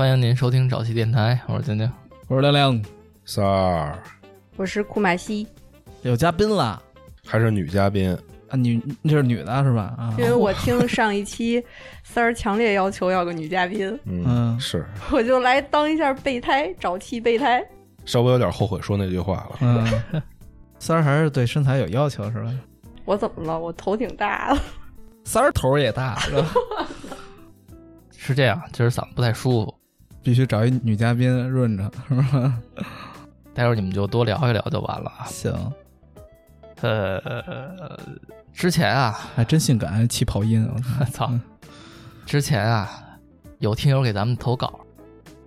欢迎您收听早期电台，我是晶晶。我是亮亮三儿我是库玛西，有嘉宾了还是女嘉宾，啊，女这是女的是吧？啊，因为我听上一期三儿强烈要求要个女嘉宾，嗯，嗯是我就来当一下备胎，早期备胎。稍微有点后悔说那句话了。嗯，三儿还是对身材有要求是吧？我怎么了？我头挺大的，三儿头也大是吧？是这样，今儿嗓子不太舒服，必须找一女嘉宾润着是吧？待会儿你们就多聊一聊就完了啊。行，呃，之前啊，还真性感，气泡音，我操 操，之前啊，有听友给咱们投稿，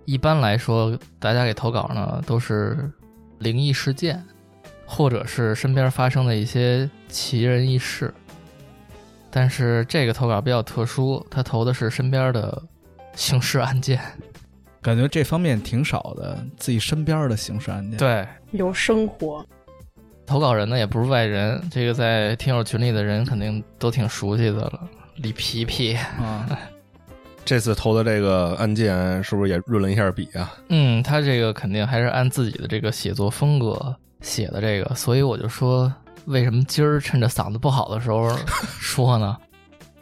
一般来说，大家给投稿呢都是灵异事件，或者是身边发生的一些奇人异事。但是这个投稿比较特殊，他投的是身边的刑事案件。感觉这方面挺少的，自己身边的刑事案件。，对，有生活，投稿人呢也不是外人，这个在听友群里的人肯定都挺熟悉的了，李皮皮。啊，这次投的这个案件是不是也润了一下笔啊？嗯，他这个肯定还是按自己的这个写作风格写的这个，所以我就说，为什么今儿趁着嗓子不好的时候说呢？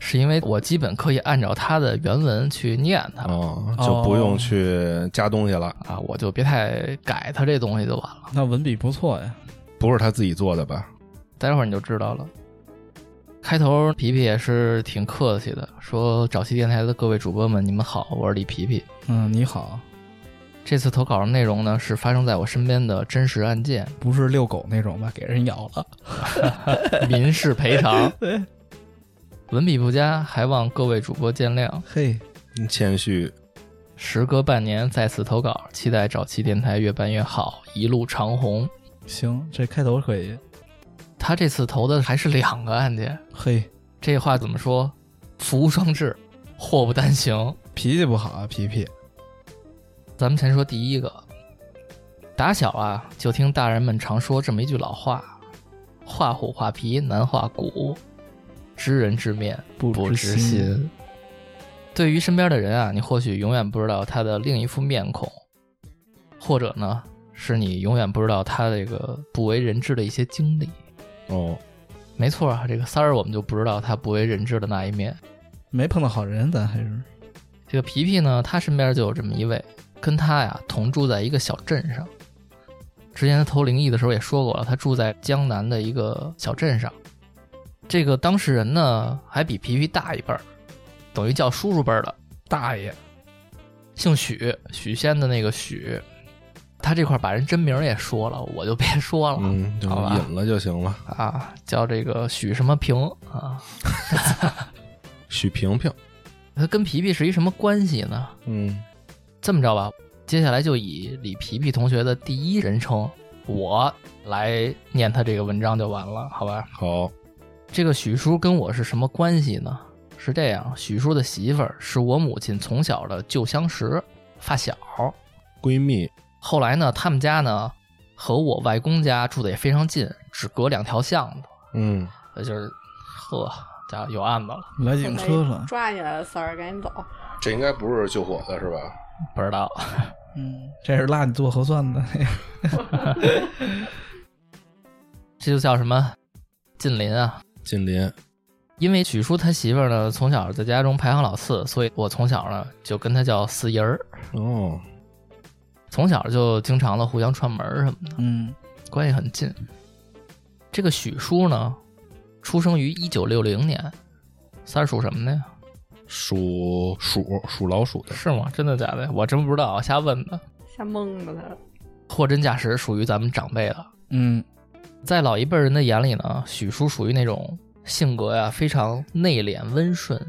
是因为我基本可以按照他的原文去念它、哦，就不用去加东西了，啊，我就别太改他这东西就完了。那文笔不错呀。不是他自己做的吧？待会儿你就知道了。开头皮皮也是挺客气的，说早期电台的各位主播们，你们好，我是李皮皮。嗯，你好，这次投稿的内容呢是发生在我身边的真实案件，不是遛狗那种吧？给人咬了。民事赔偿。对，文笔不佳，还望各位主播见谅。嘿，谦虚，时隔半年再次投稿，期待早期电台越办越好，一路长虹。行，这开头可以。他这次投的还是两个案件，嘿，这话怎么说？福无双至，祸不单行。脾气不好啊，皮皮。咱们先说第一个，打小啊就听大人们常说这么一句老话：“画虎画皮难画骨，知人知面不不知心。”对于身边的人啊，你或许永远不知道他的另一副面孔，或者呢，是你永远不知道他这个不为人知的一些经历。哦，没错啊，这个三儿我们就不知道他不为人知的那一面。没碰到好人，咱还是这个皮皮呢，他身边就有这么一位，跟他呀同住在一个小镇上。之前他投灵异的时候也说过了，他住在江南的一个小镇上。这个当事人呢，还比皮皮大一辈儿，等于叫叔叔辈儿的，大爷。姓许，许仙的那个许。他这块儿把人真名也说了，我就别说了、嗯，就好吧引了就行了。啊，叫这个许什么平啊。许平平，他跟皮皮是一什么关系呢？嗯，这么着吧，接下来就以李皮皮同学的第一人称我来念他这个文章就完了，好吧？好，这个许叔跟我是什么关系呢？是这样，许叔的媳妇儿是我母亲从小的旧相识发小，闺蜜，后来呢，他们家呢和我外公家住的也非常近，只隔两条巷子，嗯，呃就是呵，家有案子了，来警车了。抓起来了，三儿，赶紧走。这应该不是救火的是吧？不知道。嗯，这是拉你做核酸的。这就叫什么近邻啊？近邻，因为许叔他媳妇儿呢，从小在家中排行老四，所以我从小呢就跟他叫四姨儿，哦，从小就经常的互相串门什么的，嗯，关系很近。这个许叔呢，出生于一九六零年，三儿属什么的呀？属鼠，属老鼠的，是吗？真的假的？我真不知道，瞎问的。瞎蒙的他。货真价实，属于咱们长辈了。嗯，在老一辈人的眼里呢，许叔属于那种性格呀非常内敛温顺，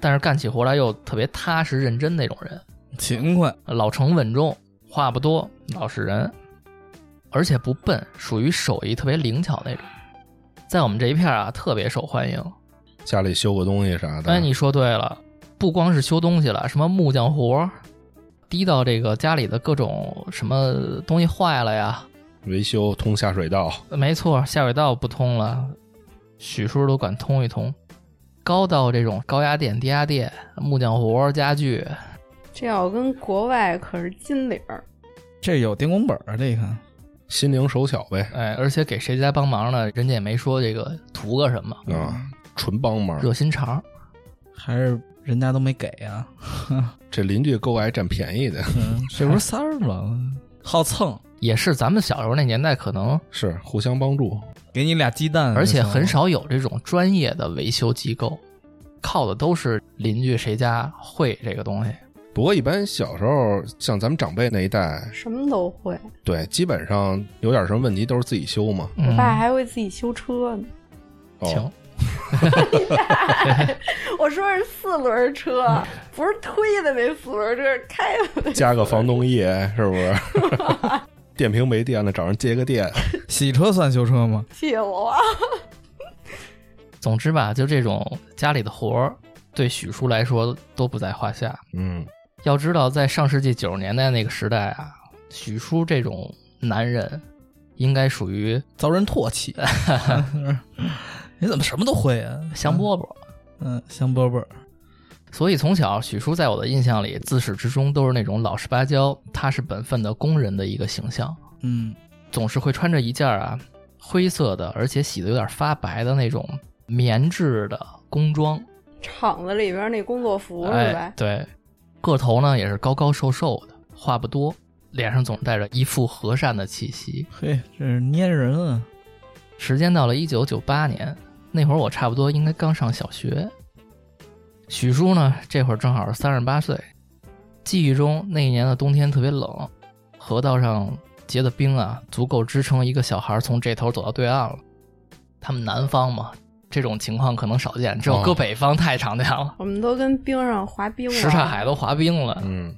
但是干起活来又特别踏实认真那种人。勤快。老成稳重，话不多，老实人，而且不笨，属于手艺特别灵巧那种，在我们这一片啊特别受欢迎。家里修个东西啥的。哎，你说对了，不光是修东西了，什么木匠活，低到这个家里的各种什么东西坏了呀，维修通下水道，没错，下水道不通了，许叔都管通一通。高到这种高压电、低压电、木匠活、家具，这要跟国外可是金领儿，这有电工本儿啊，这个心灵手巧呗，哎，而且给谁家帮忙呢，人家也没说这个图个什么，啊，纯帮忙。热心肠。还是人家都没给啊。这邻居够爱占便宜的，嗯，这不是三儿吗？好蹭，也是咱们小时候那年代，可能是互相帮助。给你俩鸡蛋，而且很。少有这种专业的维修机构，靠的都是邻居谁家会这个东西。不过一般小时候，像咱们长辈那一代，什么都会。对，基本上有点什么问题都是自己修嘛。嗯我爸还会自己修车呢。哦行，，我说是四轮车，不是推的那四轮车，是开的。加个防冻液是不是？电瓶没电了，找人接个电。洗车算修车吗？谢我啊！总之吧，就这种家里的活儿，对许叔来说都不在话下。嗯，要知道，在上世纪九十年代那个时代啊，许叔这种男人，应该属于遭人唾弃。你怎么什么都会啊？香饽饽。嗯，香饽饽。所以从小，许叔在我的印象里，自始至终都是那种老实巴交、踏实本分的工人的一个形象，嗯，总是会穿着一件啊灰色的，而且洗的有点发白的那种棉质的工装，厂子里边那工作服是哎吧，？对，个头呢也是高高瘦瘦的，话不多，脸上总带着一副和善的气息。嘿，这是粘人啊。时间到了一九九八年，那会儿我差不多应该刚上小学。许叔呢，这会儿正好是三十八岁。记忆中那一年的冬天特别冷，河道上结的冰啊，足够支撑一个小孩从这头走到对岸了。他们南方嘛，这种情况可能少见，只有搁哦北方太常见了，我们都跟冰上滑冰了，什刹海都滑冰了。嗯，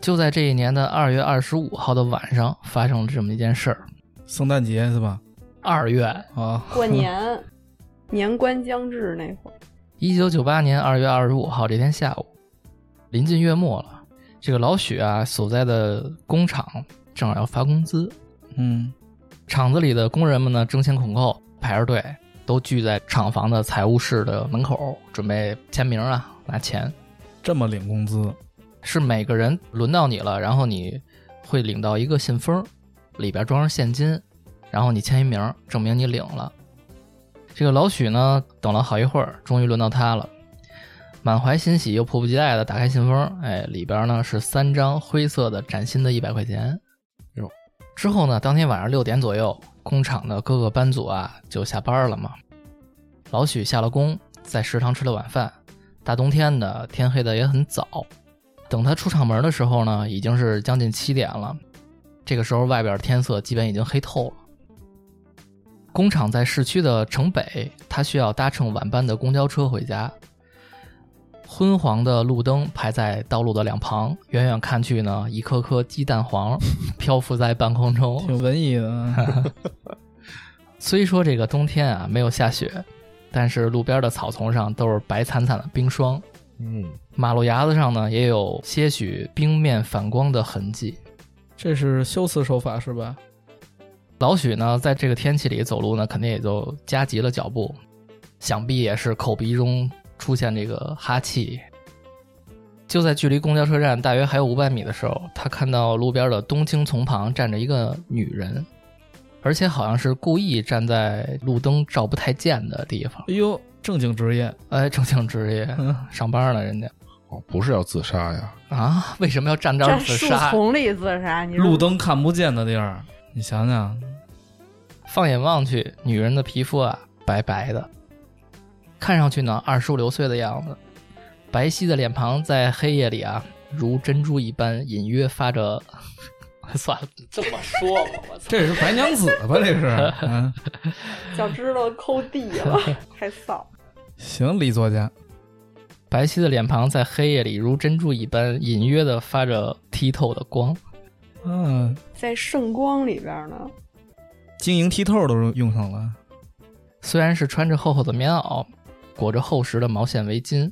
就在这一年的二月二十五号的晚上，发生了这么一件事儿。圣诞节是吧？二月，啊，过年，年关将至那会儿，一九九八年二月二十五号这天下午，临近月末了，这个老许啊所在的工厂正好要发工资，嗯，厂子里的工人们呢争先恐后排着队，都聚在厂房的财务室的门口，准备签名啊拿钱。这么领工资，是每个人轮到你了，然后你会领到一个信封，里边装上现金，然后你签一名，证明你领了。这个老许呢，等了好一会儿，终于轮到他了，满怀欣喜又迫不及待的打开信封，哎，里边呢是三张灰色的崭新的一百块钱。哟，之后呢，当天晚上六点左右，工厂的各个班组啊就下班了嘛。老许下了工，在食堂吃了晚饭。大冬天的，天黑的也很早。等他出厂门的时候呢，已经是将近七点了。这个时候，外边天色基本已经黑透了。工厂在市区的城北，他需要搭乘晚班的公交车回家。昏黄的路灯排在道路的两旁，远远看去呢，一颗颗鸡蛋黄 漂浮在半空中。挺文艺的啊。虽说这个冬天啊没有下雪，但是路边的草丛上都是白惨惨的冰霜，嗯，马路牙子上呢也有些许冰面反光的痕迹。这是修辞手法是吧？老许呢，在这个天气里走路呢，肯定也就加急了脚步，想必也是口鼻中出现这个哈气。就在距离公交车站大约还有五百米的时候，他看到路边的冬青丛旁站着一个女人，而且好像是故意站在路灯照不太见的地方。哎呦，正经职业，哎，正经职业，嗯上班呢，人家哦，不是要自杀呀？啊，为什么要站这自杀？丛里自杀，你路灯看不见的地儿，你想想，放眼望去，女人的皮肤啊白白的，看上去呢二十五六岁的样子，白皙的脸庞在黑夜里啊如珍珠一般，隐约发着。算了，这么说吧，我操！这是白娘子吧？这是，嗯，脚趾头抠地了，太臊。行，李作家，白皙的脸庞在黑夜里如珍珠一般，隐约的发着剔透的光。嗯，在圣光里边呢，晶莹剔透都用上了，虽然是穿着厚厚的棉袄，裹着厚实的毛线围巾，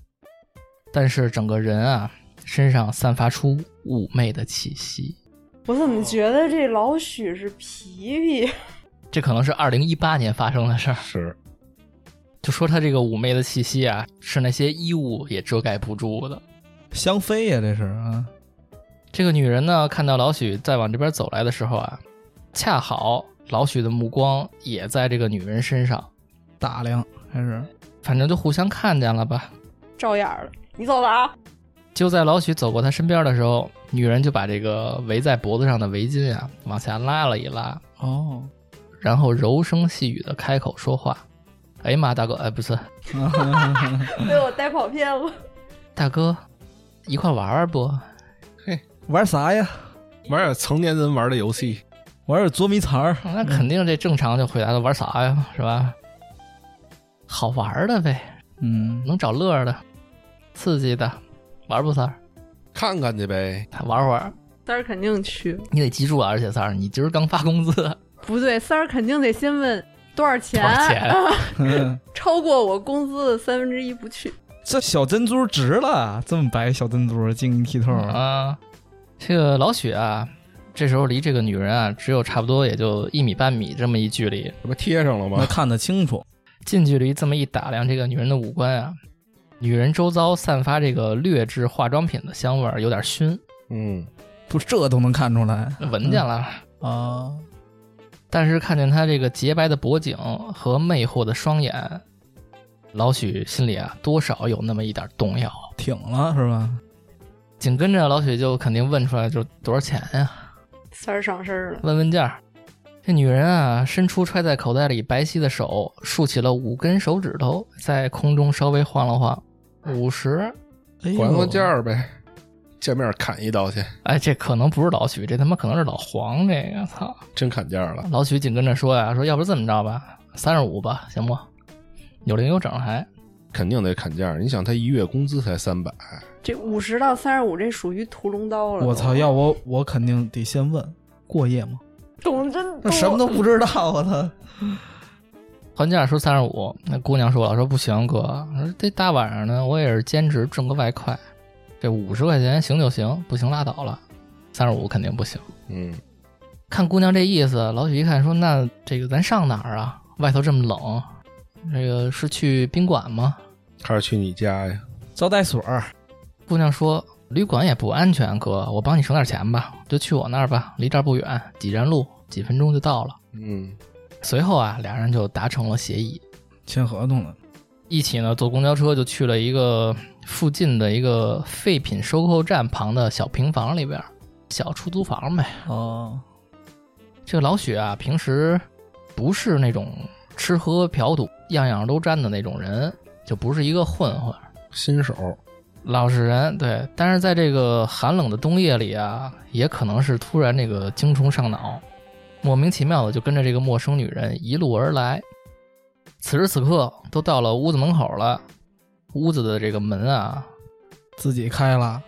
但是整个人啊身上散发出妩媚的气息。我怎么觉得这老许是皮皮？这可能是二零一八年发生的事儿。是，就说他这个妩媚的气息啊，是那些衣物也遮盖不住的。香妃呀，这是啊，这个女人呢，看到老许在往这边走来的时候啊，恰好老许的目光也在这个女人身上，打量还是反正就互相看见了吧。照眼儿了。你走了啊？就在老许走过他身边的时候，女人就把这个围在脖子上的围巾啊往下拉了一拉，哦，然后柔声细语的开口说话：“哎呀妈，大哥，哎，不是 被我带跑偏了。大哥，一块玩玩不？玩啥呀？玩点成年人玩的游戏，玩点捉迷藏儿。那肯定这正常就回答的玩啥呀，是吧？好玩的呗，嗯，能找乐的，刺激的，玩不三儿？看看去呗。玩会儿。三儿肯定去，你得记住啊，而且三儿，你今儿刚发工资，不对，三儿肯定得先问多少钱，多少钱 超过我工资的三分之一不去。这小珍珠值了，这么白小珍珠晶莹剔透。啊，这个老许啊，这时候离这个女人啊，只有差不多也就一米半米这么一距离，这不贴上了吗？那看得清楚，近距离这么一打量这个女人的五官啊，女人周遭散发这个劣质化妆品的香味儿，有点熏，嗯，不这都能看出来闻见了。啊？但是看见她这个洁白的脖颈和魅惑的双眼，老许心里啊多少有那么一点动摇。挺了是吧？紧跟着老许就肯定问出来，就多少钱呀？三儿上身了，问问价儿。这女人啊，伸出揣在口袋里白皙的手，竖起了五根手指头，在空中稍微晃了晃，五十。还个价儿呗，见面砍一刀去，哎，这可能不是老许，这他妈可能是老黄。这个操！真砍价了。老许紧跟着说呀，说要不这么着吧，三十五吧，行不？有零有整还。肯定得砍价儿。你想，他一月工资才三百，这五十到三十五，这属于屠龙刀了。我操！要我我肯定得先问过夜吗？懂得真多，那什么都不知道啊！他还价说三十五，那姑娘说了，说不行，哥，说这大晚上的我也是兼职挣个外快，这五十块钱行就行，不行拉倒了，三十五肯定不行。嗯，看姑娘这意思，老许一看说：“那这个咱上哪儿啊？外头这么冷，这个是去宾馆吗还是去你家呀？招待所儿？”姑娘说：“旅馆也不安全，哥，我帮你省点钱吧，就去我那儿吧，离这儿不远，几站路，几分钟就到了。嗯，”随后啊，俩人就达成了协议，签合同了。一起呢坐公交车就去了一个附近的一个废品收购站旁的小平房里边，小出租房呗。哦，这个老许啊，平时不是那种吃喝嫖赌样样都沾的那种人，就不是一个混混，新手，老实人。对，但是在这个寒冷的冬夜里啊，也可能是突然这个精虫上脑，莫名其妙的就跟着这个陌生女人一路而来。此时此刻，都到了屋子门口了，屋子的这个门啊，自己开了，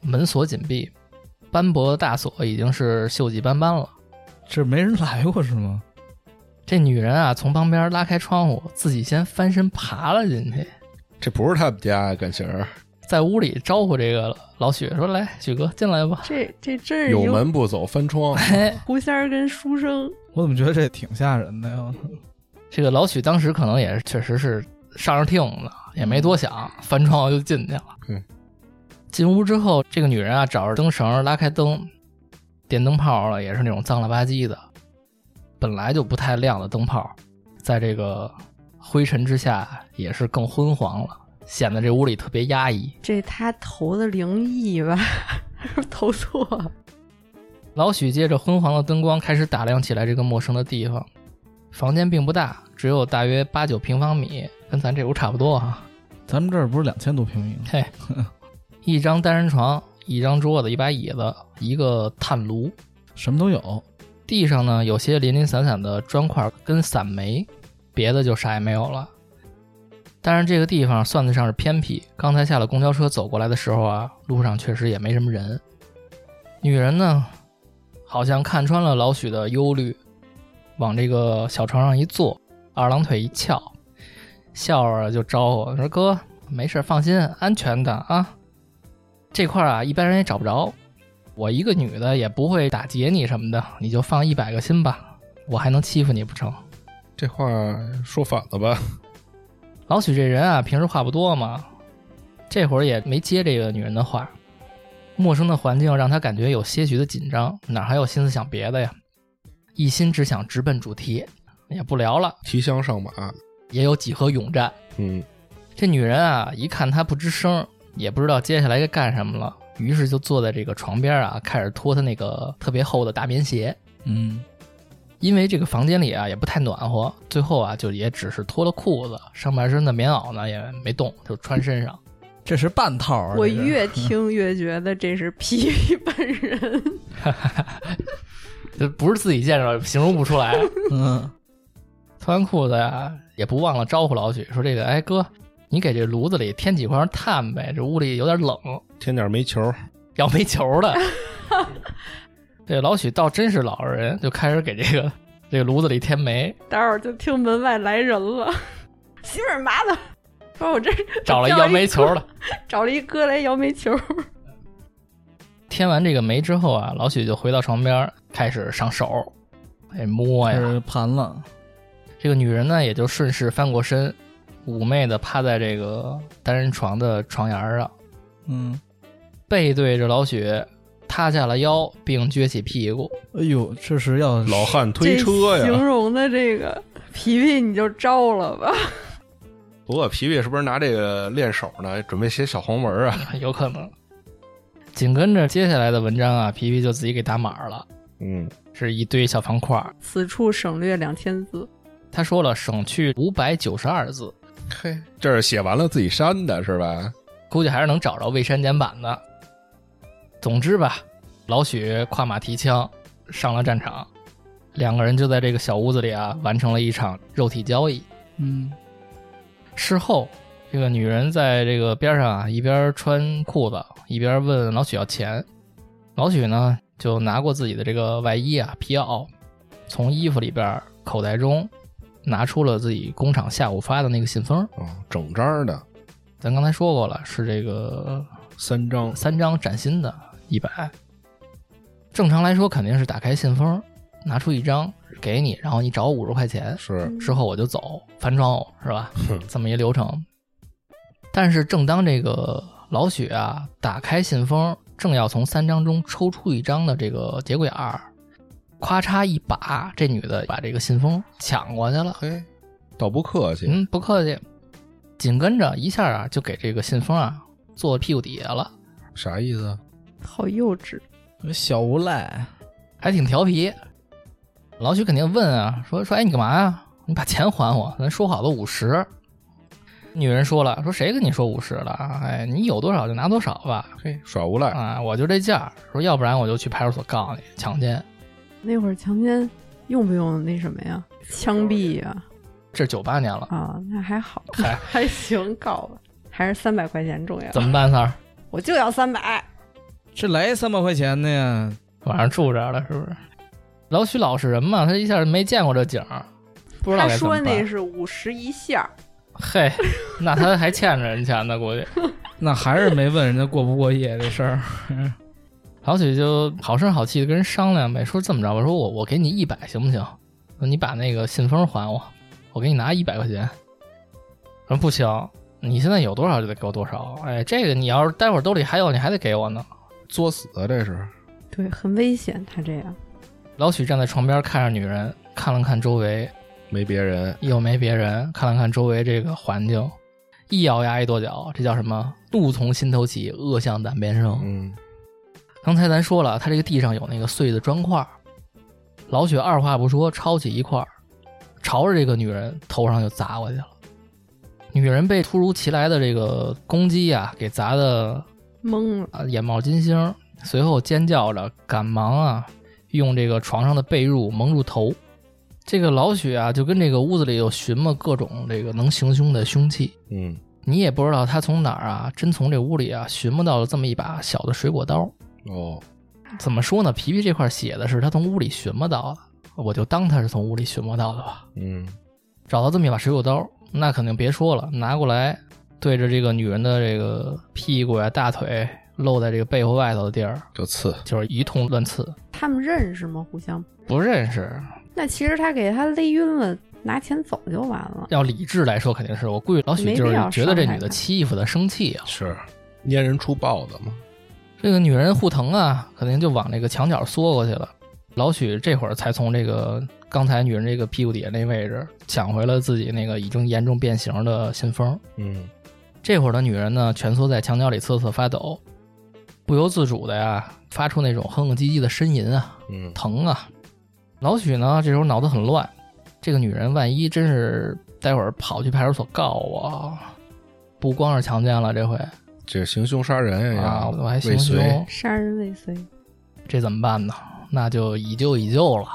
门锁紧闭，斑驳的大锁已经是锈迹斑斑了。这没人来过是吗？这女人啊，从旁边拉开窗户，自己先翻身爬了进去，这不是他们家呀，感情儿在屋里招呼这个老许说：“来，许哥进来吧。这这真是有门不走翻窗。嘿，狐仙儿跟书生，我怎么觉得这挺吓人的呀？这个老许当时可能也是确实是上着听的，也没多想，翻窗户就进去了。嗯，进屋之后，这个女人啊找着灯绳拉开灯，电灯泡了也是那种脏了吧唧的，本来就不太亮的灯泡，在这个灰尘之下也是更昏黄了，显得这屋里特别压抑。这他投的灵异吧？投错了？老许借着昏黄的灯光开始打量起来这个陌生的地方。房间并不大，只有大约八九平方米，跟咱这屋差不多哈、咱们这儿不是两千多平米吗？嘿，一张单人床，一张桌子，一把椅子，一个炭炉。什么都有。地上呢有些零零散散的砖块跟散煤，别的就啥也没有了。但是这个地方算得上是偏僻。刚才下了公交车走过来的时候啊，路上确实也没什么人。女人呢，好像看穿了老许的忧虑，往这个小床上一坐，二郎腿一翘，笑着就招呼说：“哥，没事，放心，安全的啊。这块啊，一般人也找不着。我一个女的也不会打劫你什么的，你就放一百个心吧，我还能欺负你不成？”这话说反了吧？老许这人啊，平时话不多嘛，这会儿也没接这个女人的话，陌生的环境让他感觉有些许的紧张，哪还有心思想别的呀？一心只想直奔主题，也不聊了，提枪上马，也有几何勇战。嗯，这女人啊，一看他不吱声，也不知道接下来该干什么了，于是就坐在这个床边啊，开始脱他那个特别厚的大棉鞋。嗯，因为这个房间里啊也不太暖和，最后啊就也只是脱了裤子，上半身的棉袄呢也没动，就穿身上。这是半套啊。我越 听越觉得这是皮皮本人。这不是自己见着，形容不出来。嗯，脱完裤子呀，也不忘了招呼老许说：“这个，哎哥，你给这炉子里添几块炭呗，这屋里有点冷，添点煤球，要煤球的。”这老许倒真是老实人，就开始给这个这个炉子里添煤，待会儿就听门外来人了，媳妇儿麻的，说我这找了一摇煤球的。找了一哥来摇煤球。添完这个煤之后啊，老许就回到床边开始上手，哎摸呀，盘了。这个女人呢，也就顺势翻过身，妩媚的趴在这个单人床的床沿上，嗯，背对着老许，塌下了腰，并撅起屁股。哎呦，这是要老汉推车呀形。容的这个皮皮你就招了吧？不过皮皮是不是拿这个练手呢？准备写小黄文啊？有可能。紧跟着接下来的文章啊，皮皮就自己给打码了，嗯，是一堆小方块儿。此处省略两千字。他说了，省去五百九十二字，嘿，这是写完了自己删的是吧？估计还是能找着未删减版的。总之吧，老许跨马提枪上了战场，两个人就在这个小屋子里啊，完成了一场肉体交易。嗯，事后，这个女人在这个边上啊，一边穿裤子，一边问老许要钱。老许呢，就拿过自己的这个外衣啊、皮袄，从衣服里边口袋中拿出了自己工厂下午发的那个信封。啊，整张的咱刚才说过了，是这个三张，三张崭新的，一百。正常来说，肯定是打开信封，拿出一张给你，然后你找我五十块钱，是之后我就走，翻窗户是吧？这么一流程。但是正当这个老许啊打开信封，正要从三张中抽出一张的这个节骨眼儿，咵嚓一把，这女的把这个信封抢过去了。嘿，倒不客气。嗯，不客气。紧跟着一下啊，就给这个信封啊坐屁股底下了，啥意思？好幼稚，小无赖。还挺调皮。老许肯定问啊，说说，哎，你干嘛呀？你把钱还我，咱说好的五十。女人说了，说谁跟你说五十了？哎，你有多少就拿多少吧。嘿，耍无赖。啊，我就这价儿。说要不然我就去派出所告你强奸。那会儿强奸用不用那什么呀？枪毙呀？这是九八年了，啊，那还好，还，还行，告吧，还是三百块钱重要。怎么办，三儿？我就要三百。这来三百块钱的呀，晚上住这儿了是不是？老许老实人嘛，他一下没见过这景儿，不知道他。说那是五十一下，嘿，那他还欠着人钱呢，估计。那还是没问人家过不过夜这事儿。老许就好声好气的跟人商量呗，说这么着吧，说我我给你一百行不行？说你把那个信封还我，我给你拿一百块钱。说不行，你现在有多少就得给我多少。哎，这个你要是待会儿兜里还有，你还得给我呢。作死啊！这是对，很危险。他这样，老许站在床边看着女人，看了看周围，没别人。又没别人，看了看周围这个环境，一咬牙一跺脚，这叫什么？怒从心头起，恶向胆边生。嗯，刚才咱说了，他这个地上有那个碎的砖块儿，老许二话不说，抄起一块儿，朝着这个女人头上就砸过去了。女人被突如其来的这个攻击啊，给砸的懵了。啊眼冒金星，随后尖叫着，赶忙啊用这个床上的被褥蒙住头。这个老许啊，就跟这个屋子里有寻摸各种这个能行凶的凶器，嗯，你也不知道他从哪儿啊，真从这屋里啊寻摸到了这么一把小的水果刀。哦，怎么说呢？皮皮这块写的是他从屋里寻摸到的，我就当他是从屋里寻摸到的吧。嗯，找到这么一把水果刀，那肯定别说了，拿过来对着这个女人的这个屁股呀、大腿露在这个背后外头的地儿，就刺。就是一通乱刺。他们认识吗？互相？不认识，那其实他给他勒晕了，拿钱走就完了。要理智来说，肯定是我估计老许就是觉得这女的欺负他生气啊。是粘人出豹子嘛？这个女人护疼啊，肯定就往那个墙角缩过去了。老许这会儿才从这个刚才女人这个屁股底下那位置抢回了自己那个已经严重变形的信封。嗯，这会儿的女人呢，蜷缩在墙角里瑟瑟发抖，不由自主的呀，发出那种哼哼唧唧的呻吟啊，嗯，疼啊。老许呢，这时候脑子很乱，这个女人万一真是待会儿跑去派出所告我，不光是强奸了，这回这行凶杀人呀，啊，我还行凶，杀人未遂，这怎么办呢？那就以旧以旧了。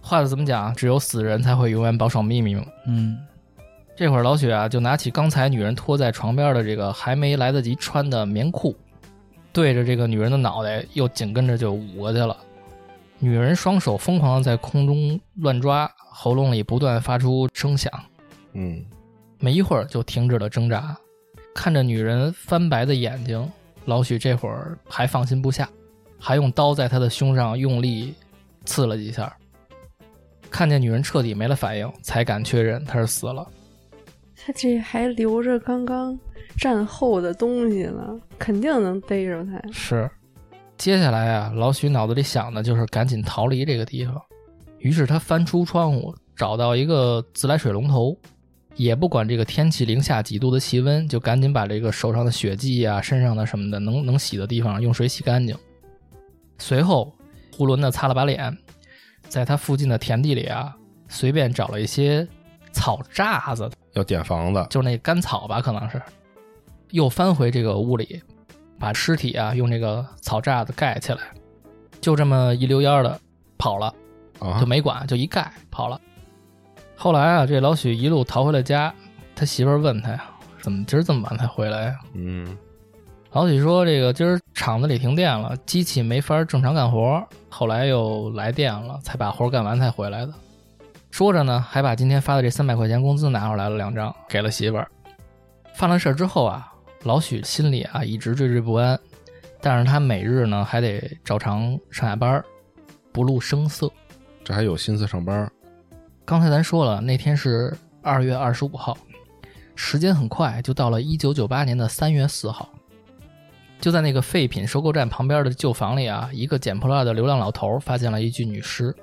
话怎么讲？只有死人才会永远保守秘密嘛。嗯，这会儿老许啊，就拿起刚才女人拖在床边的这个还没来得及穿的棉裤，对着这个女人的脑袋又紧跟着就捂过去了。女人双手疯狂的在空中乱抓，喉咙里不断发出声响，嗯，没一会儿就停止了挣扎。看着女人翻白的眼睛，老许这会儿还放心不下，还用刀在她的胸上用力刺了几下。看见女人彻底没了反应，才敢确认她是死了。他这还留着刚刚战后的东西呢，肯定能逮着他。是，接下来啊，老许脑子里想的就是赶紧逃离这个地方。于是他翻出窗户，找到一个自来水龙头，也不管这个天气零下几度的气温，就赶紧把这个手上的血迹啊、身上的什么的能能洗的地方用水洗干净。随后，囫囵的擦了把脸，在他附近的田地里啊，随便找了一些草渣子，要点房子，就是那干草吧，可能是，又翻回这个屋里，把尸体啊用这个草渣子盖起来，就这么一溜烟儿的跑了，啊就，没管，就一盖跑了。后来啊，这老许一路逃回了家，他媳妇儿问他呀，怎么今儿这么晚才回来呀？嗯，老许说：“这个今儿厂子里停电了，机器没法正常干活，后来又来电了，才把活干完才回来的。”说着呢，还把今天发的这三百块钱工资拿出来了两张，给了媳妇儿。犯了事儿之后啊，老许心里啊一直惴惴不安，但是他每日呢还得照常上下班儿，不露声色。这还有心思上班，刚才咱说了，那天是二月二十五号，时间很快就到了一九九八年的三月四号。就在那个废品收购站旁边的旧房里啊，一个捡破烂的流浪老头发现了一具女尸。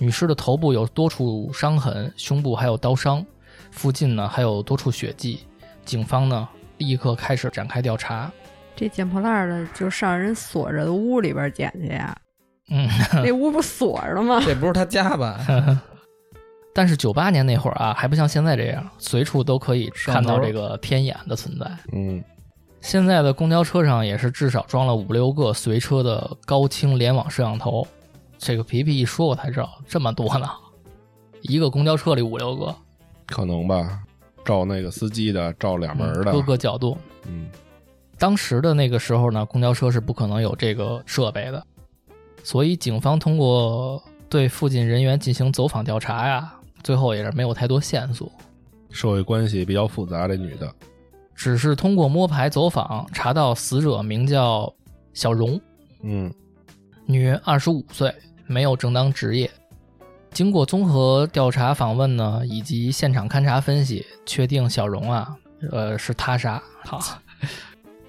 女尸的头部有多处伤痕，胸部还有刀伤，附近呢还有多处血迹。警方呢立刻开始展开调查。这捡破烂的就上人锁着的屋里边捡去呀，嗯，那屋不锁着吗？这不是他家吧？但是九八年那会儿啊，还不像现在这样，随处都可以看到这个天眼的存在。嗯，现在的公交车上也是至少装了五六个随车的高清联网摄像头。这个皮皮一说，我才知道这么多呢，一个公交车里五六个，可能吧，照那个司机的，照两门的，各个角度。嗯，当时的那个时候呢，公交车是不可能有这个设备的，所以警方通过对附近人员进行走访调查呀，最后也是没有太多线索，社会关系比较复杂，这女的，只是通过摸排走访查到死者名叫小荣，嗯，女，二十五岁，没有正当职业。经过综合调查访问呢，以及现场勘查分析，确定小荣啊，呃，是他杀。好，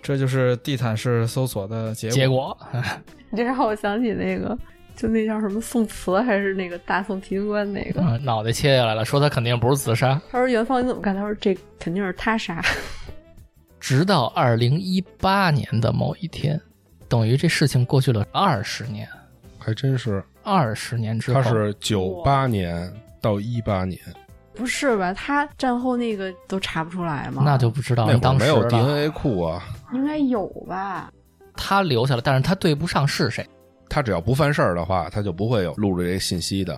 这就是地毯式搜索的结果。结果 你这让我想起那个，就那叫什么宋慈还是那个大宋提刑官那个。嗯脑袋切下来了，说他肯定不是自杀。他说元芳你怎么看？他说这肯定是他杀。直到二零一八年的某一天，等于这事情过去了二十年。还真是，二十年之后，他是九八年到一八年，不是吧？他战后那个都查不出来吗？那就不知道那当时没有 DNA 库啊，应该有吧？他留下了，但是他对不上是谁。他只要不犯事儿的话，他就不会有录入这些信息的。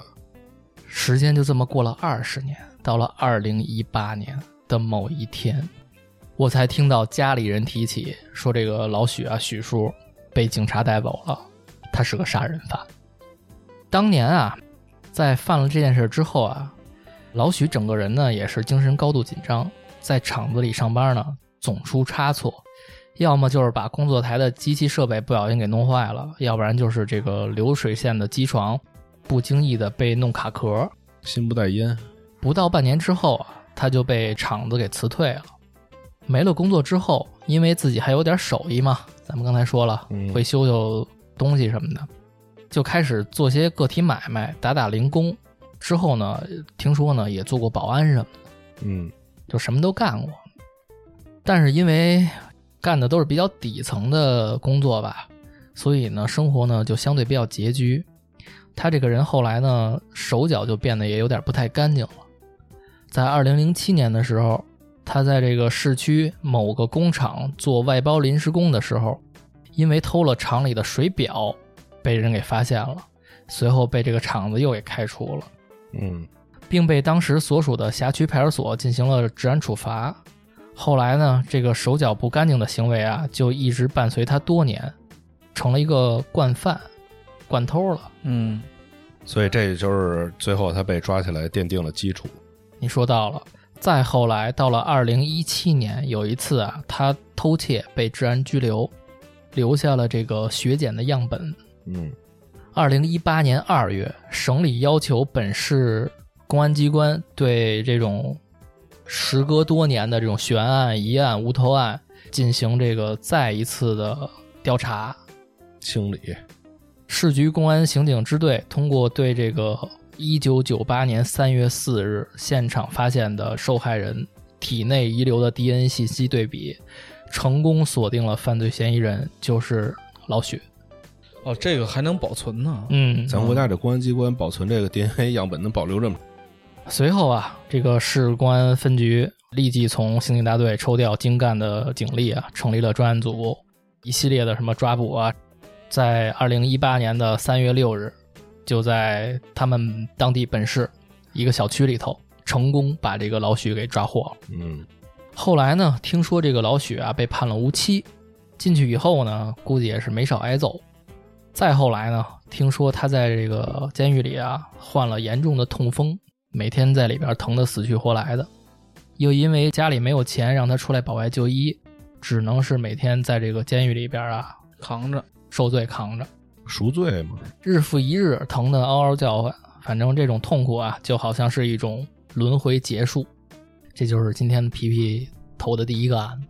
时间就这么过了二十年，到了二零一八年的某一天，我才听到家里人提起说，这个老许啊，许叔被警察带走了，他是个杀人犯。当年啊，在犯了这件事之后啊，老许整个人呢也是精神高度紧张，在厂子里上班呢总出差错，要么就是把工作台的机器设备不小心给弄坏了，要不然就是这个流水线的机床不经意的被弄卡壳。心不在焉。不到半年之后啊，他就被厂子给辞退了。没了工作之后，因为自己还有点手艺嘛，咱们刚才说了，嗯会修修东西什么的，就开始做些个体买卖，打打零工。之后呢，听说呢也做过保安什么的，嗯就什么都干过。但是因为干的都是比较底层的工作吧，所以呢，生活呢就相对比较拮据。他这个人后来呢，手脚就变得也有点不太干净了。在二零零七年的时候，他在这个市区某个工厂做外包临时工的时候，因为偷了厂里的水表，被人给发现了，随后被这个厂子又给开除了。嗯并被当时所属的辖区派出所进行了治安处罚。后来呢，这个手脚不干净的行为啊，就一直伴随他多年，成了一个惯犯、惯偷了。嗯，所以这就是最后他被抓起来奠定了基础。你说到了。再后来，到了二零一七年，有一次啊，他偷窃被治安拘留，留下了这个血检的样本。嗯二零一八年二月，省里要求本市公安机关对这种时隔多年的这种悬案、疑案、无头案进行这个再一次的调查。清理。市局公安刑警支队通过对这个一九九八年三月四日现场发现的受害人体内遗留的 DNA 信息对比，成功锁定了犯罪嫌疑人就是老许。哦，这个还能保存呢。嗯，咱国家这公安机关保存这个 DNA 样本能保留这么，随后啊，这个市公安分局立即从刑警大队抽调精干的警力啊，成立了专案组，一系列的什么抓捕啊，在二零一八年的三月六日，就在他们当地本市一个小区里头，成功把这个老许给抓获了。嗯后来呢，听说这个老许啊被判了无期，进去以后呢，估计也是没少挨揍。再后来呢，听说他在这个监狱里啊患了严重的痛风，每天在里边疼得死去活来的。又因为家里没有钱让他出来保外就医，只能是每天在这个监狱里边啊扛着，受罪扛着，赎罪嘛。日复一日，疼得嗷嗷叫唤。反正这种痛苦啊，就好像是一种轮回结束。这就是今天的皮皮投的第一个案子。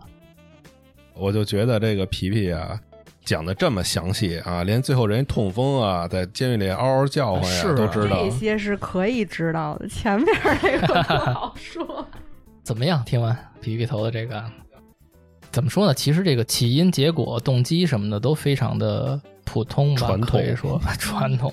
我就觉得这个皮皮啊，讲的这么详细啊，连最后人家痛风啊，在监狱里嗷嗷叫唤呀，是啊都知道这。些是可以知道的，前面这个不好说。怎么样？听完皮皮头的这个，怎么说呢？其实这个起因、结果、动机什么的都非常的普通吧，传统可以说 传统。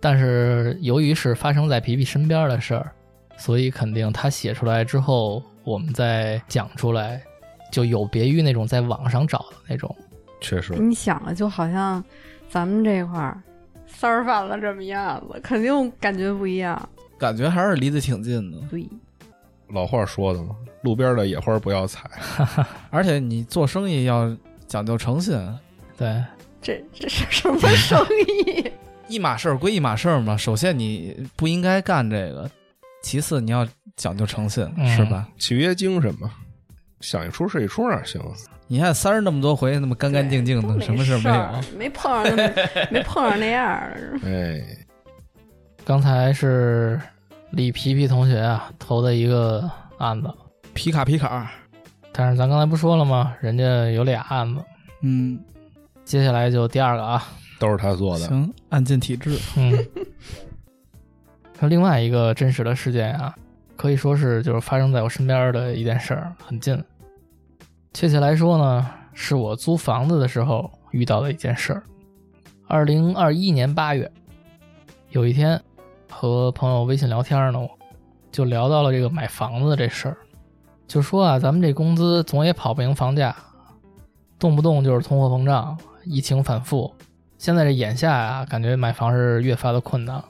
但是由于是发生在皮皮身边的事儿，所以肯定他写出来之后，我们再讲出来，就有别于那种在网上找的那种。确实，你想啊，就好像咱们这块儿三儿犯了这么一案子，肯定感觉不一样。感觉还是离得挺近的。对，老话说的嘛，路边的野花不要采。而且你做生意要讲究诚信，对，这这是什么生意？一码事儿归一码事儿嘛。首先你不应该干这个，其次你要讲究诚信，嗯是吧？契约精神嘛，想一出是一出哪行？你看三十那么多回，那么干干净净的，什么事没有？没碰上那么没碰上那样儿的是吧。哎，刚才是李皮皮同学啊投的一个案子，皮卡皮卡，但是咱刚才不说了吗？人家有俩案子，嗯，接下来就第二个啊，都是他做的。行，案件体制，嗯，那另外一个真实的事件啊，可以说是就是发生在我身边的一件事儿，很近。确切来说呢，是我租房子的时候遇到的一件事儿。二零二一年八月，有一天和朋友微信聊天呢，就聊到了这个买房子这事儿，就说啊，咱们这工资总也跑不赢房价，动不动就是通货膨胀，疫情反复，现在这眼下呀、感觉买房是越发的困难了。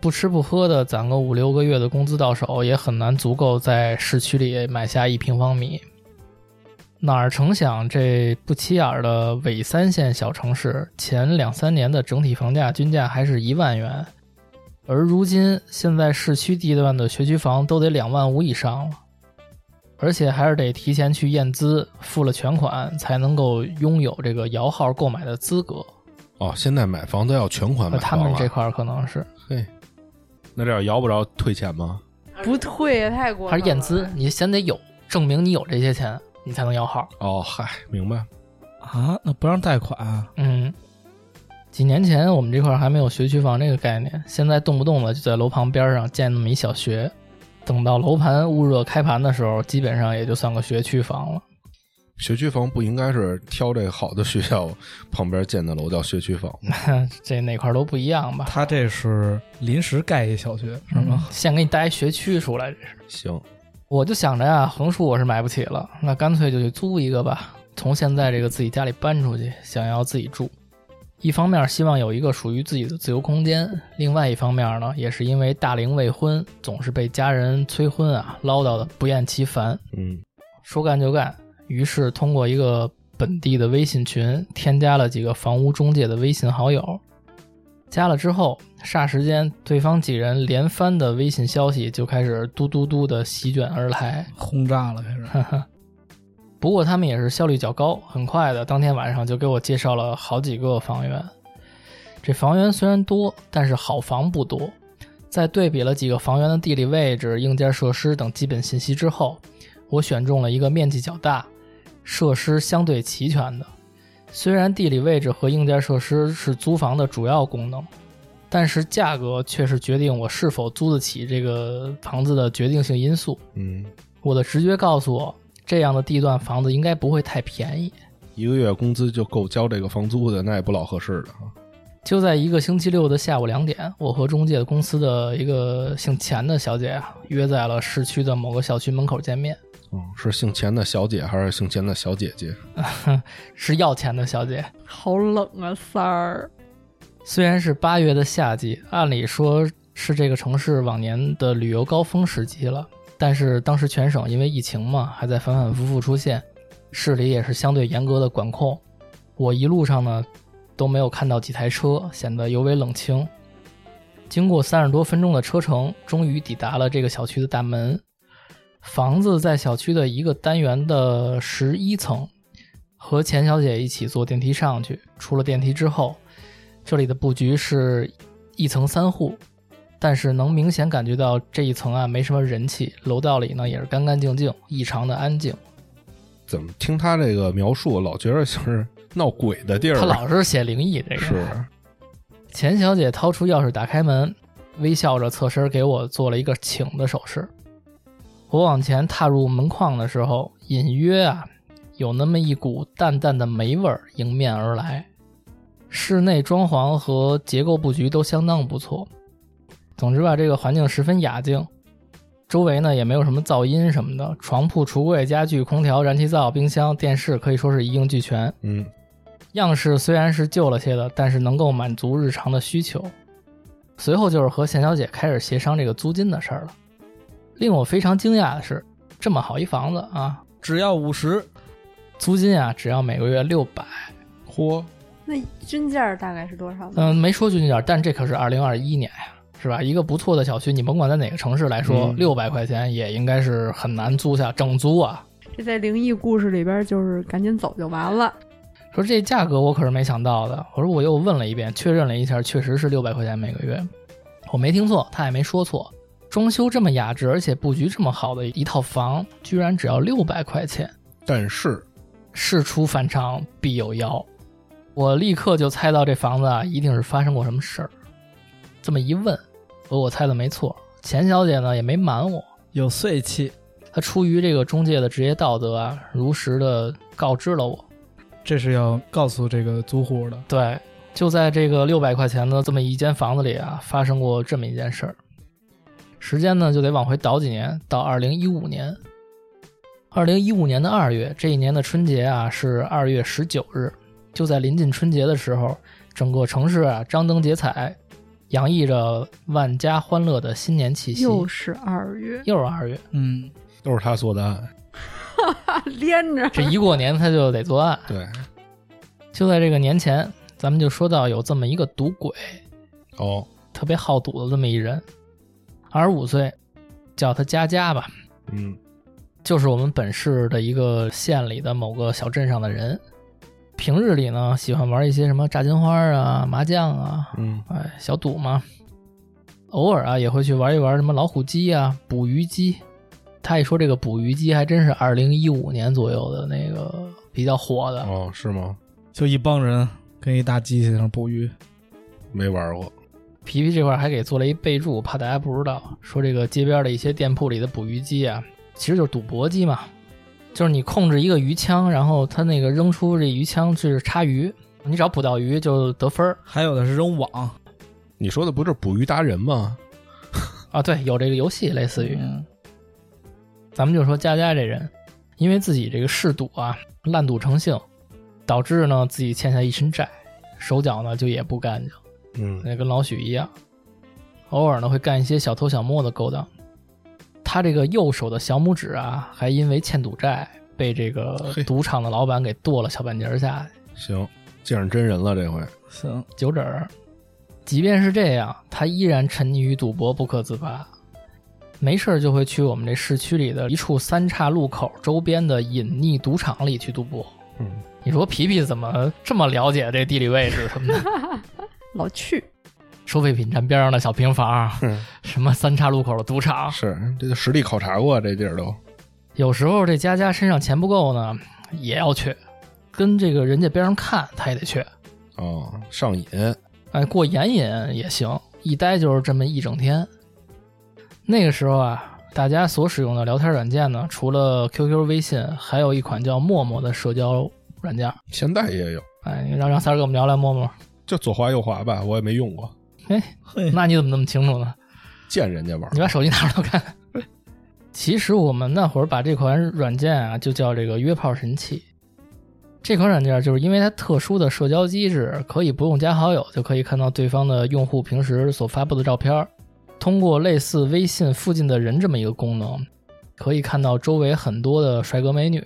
不吃不喝的攒个五六个月的工资到手，也很难足够在市区里买下一平方米。哪儿成想，这不起眼儿的伪三线小城市，前两三年的整体房价均价还是一万元，而如今现在市区地段的学区房都得两万五以上了，而且还是得提前去验资，付了全款才能够拥有这个摇号购买的资格。哦，现在买房都要全款买呃，他。们这块儿可能是嘿，那这样摇不着退钱吗？不退太过分了，还是验资，你先得有证明你有这些钱，你才能摇号。哦，嗨，明白。啊，那不让贷款啊？嗯，几年前我们这块儿还没有学区房这个概念，现在动不动的就在楼旁边上建那么一小学，等到楼盘捂热开盘的时候，基本上也就算个学区房了。学区房不应该是挑这个好的学校旁边建的楼叫学区房吗？这哪块都不一样吧？他这是临时盖一小学是吗？现给你带一学区出来，这是。行，我就想着呀，横竖我是买不起了，那干脆就去租一个吧。从现在这个自己家里搬出去，想要自己住。一方面希望有一个属于自己的自由空间，另外一方面呢，也是因为大龄未婚，总是被家人催婚啊，唠叨的不厌其烦。嗯，说干就干，于是通过一个本地的微信群，添加了几个房屋中介的微信好友。加了之后，霎时间，对方几人连番的微信消息就开始嘟嘟嘟的席卷而来。轰炸了开始。不过他们也是效率较高，很快的，当天晚上就给我介绍了好几个房源。这房源虽然多，但是好房不多。在对比了几个房源的地理位置、硬件设施等基本信息之后，我选中了一个面积较大、设施相对齐全的。虽然地理位置和硬件设施是租房的主要功能，但是价格却是决定我是否租得起这个房子的决定性因素。嗯，我的直觉告诉我，这样的地段房子应该不会太便宜。一个月工资就够交这个房租的，那也不老合适的啊。就在一个星期六的下午两点，我和中介公司的一个姓钱的小姐啊，约在了市区的某个小区门口见面。嗯，是姓钱的小姐还是姓钱的小姐姐？是要钱的小姐。好冷啊，三儿。虽然是八月的夏季，按理说是这个城市往年的旅游高峰时期了，但是当时全省因为疫情嘛，还在反反复复出现，市里也是相对严格的管控。我一路上呢都没有看到几台车，显得尤为冷清。经过三十多分钟的车程，终于抵达了这个小区的大门。房子在小区的一个单元的十一层，和钱小姐一起坐电梯上去。出了电梯之后，这里的布局是一层三户，但是能明显感觉到这一层啊没什么人气，楼道里呢也是干干净净，异常的安静。怎么听他这个描述，老觉得像是闹鬼的地儿啊？他老是写灵异这个。是钱小姐掏出钥匙打开门，微笑着侧身给我做了一个请的手势。我往前踏入门框的时候，隐约啊有那么一股淡淡的霉味儿迎面而来。室内装潢和结构布局都相当不错，总之吧，这个环境十分雅静。周围呢也没有什么噪音什么的，床铺、橱柜、家具、空调、燃气灶、冰箱、电视可以说是一应俱全。嗯，样式虽然是旧了些的，但是能够满足日常的需求。随后就是和钱小姐开始协商这个租金的事儿了。令我非常惊讶的是，这么好一房子啊，只要五十，租金啊只要每个月六百。嚯，那均价大概是多少呢？嗯，没说均价，但这可是二零二一年呀，是吧？一个不错的小区，你甭管在哪个城市来说，嗯六百块钱也应该是很难租下整租啊。这在灵异故事里边就是赶紧走就完了。说这价格我可是没想到的，我说我又问了一遍，确认了一下，确实是六百块钱每个月，我没听错，他也没说错。装修这么雅致，而且布局这么好的一套房，居然只要六百块钱。但是事出反常必有妖，我立刻就猜到这房子啊一定是发生过什么事儿。这么一问，和我猜的没错，钱小姐呢也没瞒我，有碎气，她出于这个中介的职业道德啊，如实的告知了我。这是要告诉这个租户的。对，就在这个六百块钱的这么一间房子里啊，发生过这么一件事儿。时间呢就得往回倒几年，到二零一五年。二零一五年的二月，这一年的春节啊是二月十九日。就在临近春节的时候，整个城市啊张灯结彩，洋溢着万家欢乐的新年气息。又是二月，又是二月，嗯，都是他做的案。连着。这一过年他就得作案。对，就在这个年前，咱们就说到有这么一个赌鬼，哦，特别好赌的这么一人，二十五岁，叫他佳佳吧，嗯，就是我们本市的一个县里的某个小镇上的人。平日里呢，喜欢玩一些什么炸金花啊、麻将啊，嗯，哎，小赌嘛。偶尔啊也会去玩一玩什么老虎机啊、捕鱼机。他一说这个捕鱼机，还真是二零一五年左右的那个比较火的。哦，是吗？就一帮人跟一大机器在那捕鱼，没玩过。皮皮这块还给做了一备注，怕大家不知道，说这个街边的一些店铺里的捕鱼机啊，其实就是赌博机嘛，就是你控制一个鱼枪，然后它那个扔出这鱼枪是插鱼，你只要捕到鱼就得分儿还有的是扔网，你说的不是捕鱼达人吗？啊。对，有这个游戏类似于，嗯咱们就说佳佳这人，因为自己这个嗜赌啊，烂赌成性，导致呢自己欠下一身债，手脚呢就也不干净。嗯，那跟老许一样，偶尔呢会干一些小偷小摸的勾当。他这个右手的小拇指啊，还因为欠赌债被这个赌场的老板给剁了小半截儿下去，行，见着真人了这回。行，九指儿。即便是这样，他依然沉溺于赌博不可自拔，没事儿就会去我们这市区里的一处三岔路口周边的隐匿赌场里去赌博。嗯，你说皮皮怎么这么了解这地理位置什么的？老去，收废品站边上的小平房，嗯什么三岔路口的赌场，是这就实地考察过这地儿都。有时候这佳佳身上钱不够呢，也要去，跟这个人家边上看，他也得去。哦，上瘾。哎，过眼瘾也行，一待就是这么一整天。那个时候啊，大家所使用的聊天软件呢，除了 QQ、微信，还有一款叫陌陌的社交软件。现在也有，哎，你让让三儿给我们聊聊陌陌。就左滑右滑吧，我也没用过，哎，嘿，那你怎么那么清楚呢？见人家玩你。把手机拿出来看。其实我们那会儿把这款软件啊，就叫这个约炮神器。这款软件就是因为它特殊的社交机制，可以不用加好友就可以看到对方的用户平时所发布的照片儿。通过类似微信附近的人这么一个功能，可以看到周围很多的帅哥美女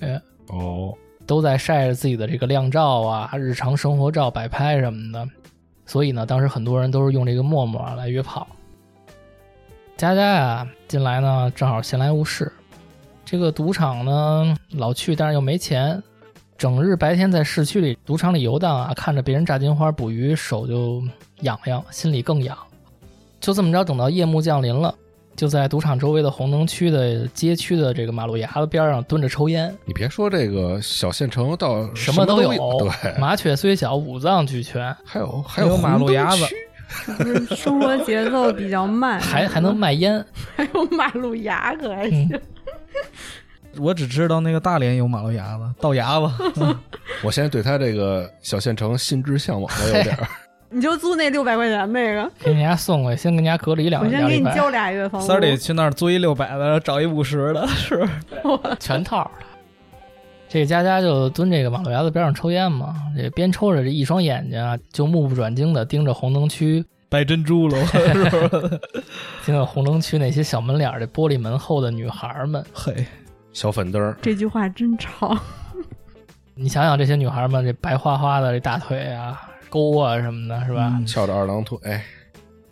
哦，都在晒着自己的这个靓照啊、日常生活照、摆拍什么的。所以呢，当时很多人都是用这个陌陌来约炮。佳佳呀，近来呢正好闲来无事，这个赌场呢老去，但是又没钱，整日白天在市区里赌场里游荡啊，看着别人炸金花捕鱼，手就痒痒，心里更痒。就这么着，等到夜幕降临了，就在赌场周围的红灯区的街区的这个马路牙子边上蹲着抽烟，你别说这个小县城到什么都，有。对，麻雀虽小，五脏俱全，还有还还有马路牙子就是 生活节奏比较慢，还还能卖烟。还有马路牙子还嗯行。我只知道那个大连有马路牙子，倒牙子，我现在对他这个小县城心之向往了有点儿。你就租那六百块钱那个，给人家送过去，先给人家隔离两我先给你交俩月房租。三儿得去那儿租一六百的，找一五十的，是 全套的。这个佳佳就蹲这个马路牙子边上抽烟嘛，这边抽着，这一双眼睛啊，就目不转睛的盯着红灯区，白珍珠了，是吧？盯着红灯区那些小门脸儿这玻璃门后的女孩儿们。嘿，小粉灯儿，这句话真长，你想想这些女孩儿们，这白花花的这大腿啊、沟啊什么的，是吧？嗯翘着二郎腿，哎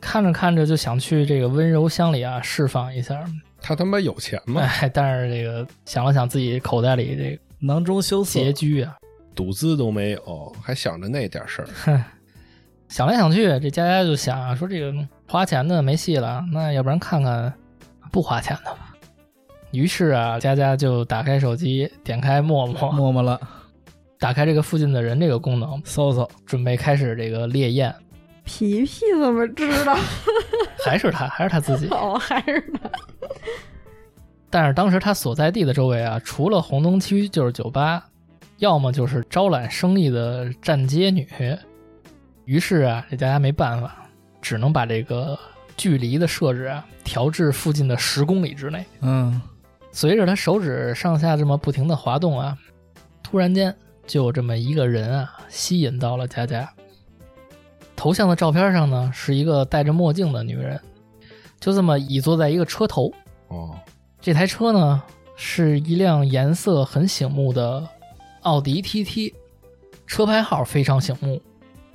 看着看着就想去这个温柔乡里啊释放一下，他他妈有钱吗？哎，但是这个想了想自己口袋里这个囊中羞涩，拮据啊，赌资都没有，还想着那点事儿。想来想去，这佳佳就想啊，说这个花钱的没戏了，那要不然看看不花钱的吧。于是啊，佳佳就打开手机，点开陌陌，陌陌了，打开这个附近的人这个功能，搜搜，准备开始这个猎艳。皮皮怎么知道？还是他，还是他自己。哦，还是他。但是当时他所在地的周围啊，除了红灯区就是酒吧，要么就是招揽生意的站街女。于是啊，这佳佳没办法，只能把这个距离的设置啊调至附近的十公里之内。嗯，随着他手指上下这么不停的滑动啊，突然间就这么一个人啊吸引到了佳佳。头像的照片上呢是一个戴着墨镜的女人，就这么倚坐在一个车头。哦，这台车呢是一辆颜色很醒目的奥迪 TT，车牌号非常醒目。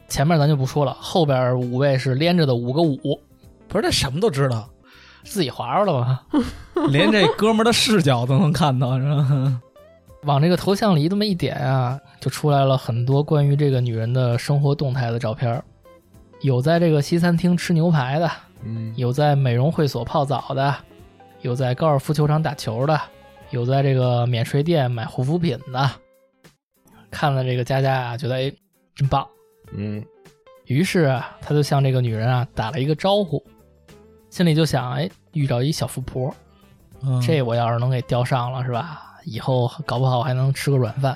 前面咱就不说了，后边五位是连着的五个五，不是他什么都知道，自己划着了吧？连这哥们儿的视角都能看到，是吧？往这个头像里这么一点啊，就出来了很多关于这个女人的生活动态的照片儿，有在这个西餐厅吃牛排的，嗯，有在美容会所泡澡的，有在高尔夫球场打球的，有在这个免税店买护肤品的。看了这个佳佳啊，觉得哎真棒，嗯，于是啊，他就向这个女人啊打了一个招呼，心里就想，哎，遇着一小富婆，嗯这我要是能给钓上了，是吧？以后搞不好还能吃个软饭。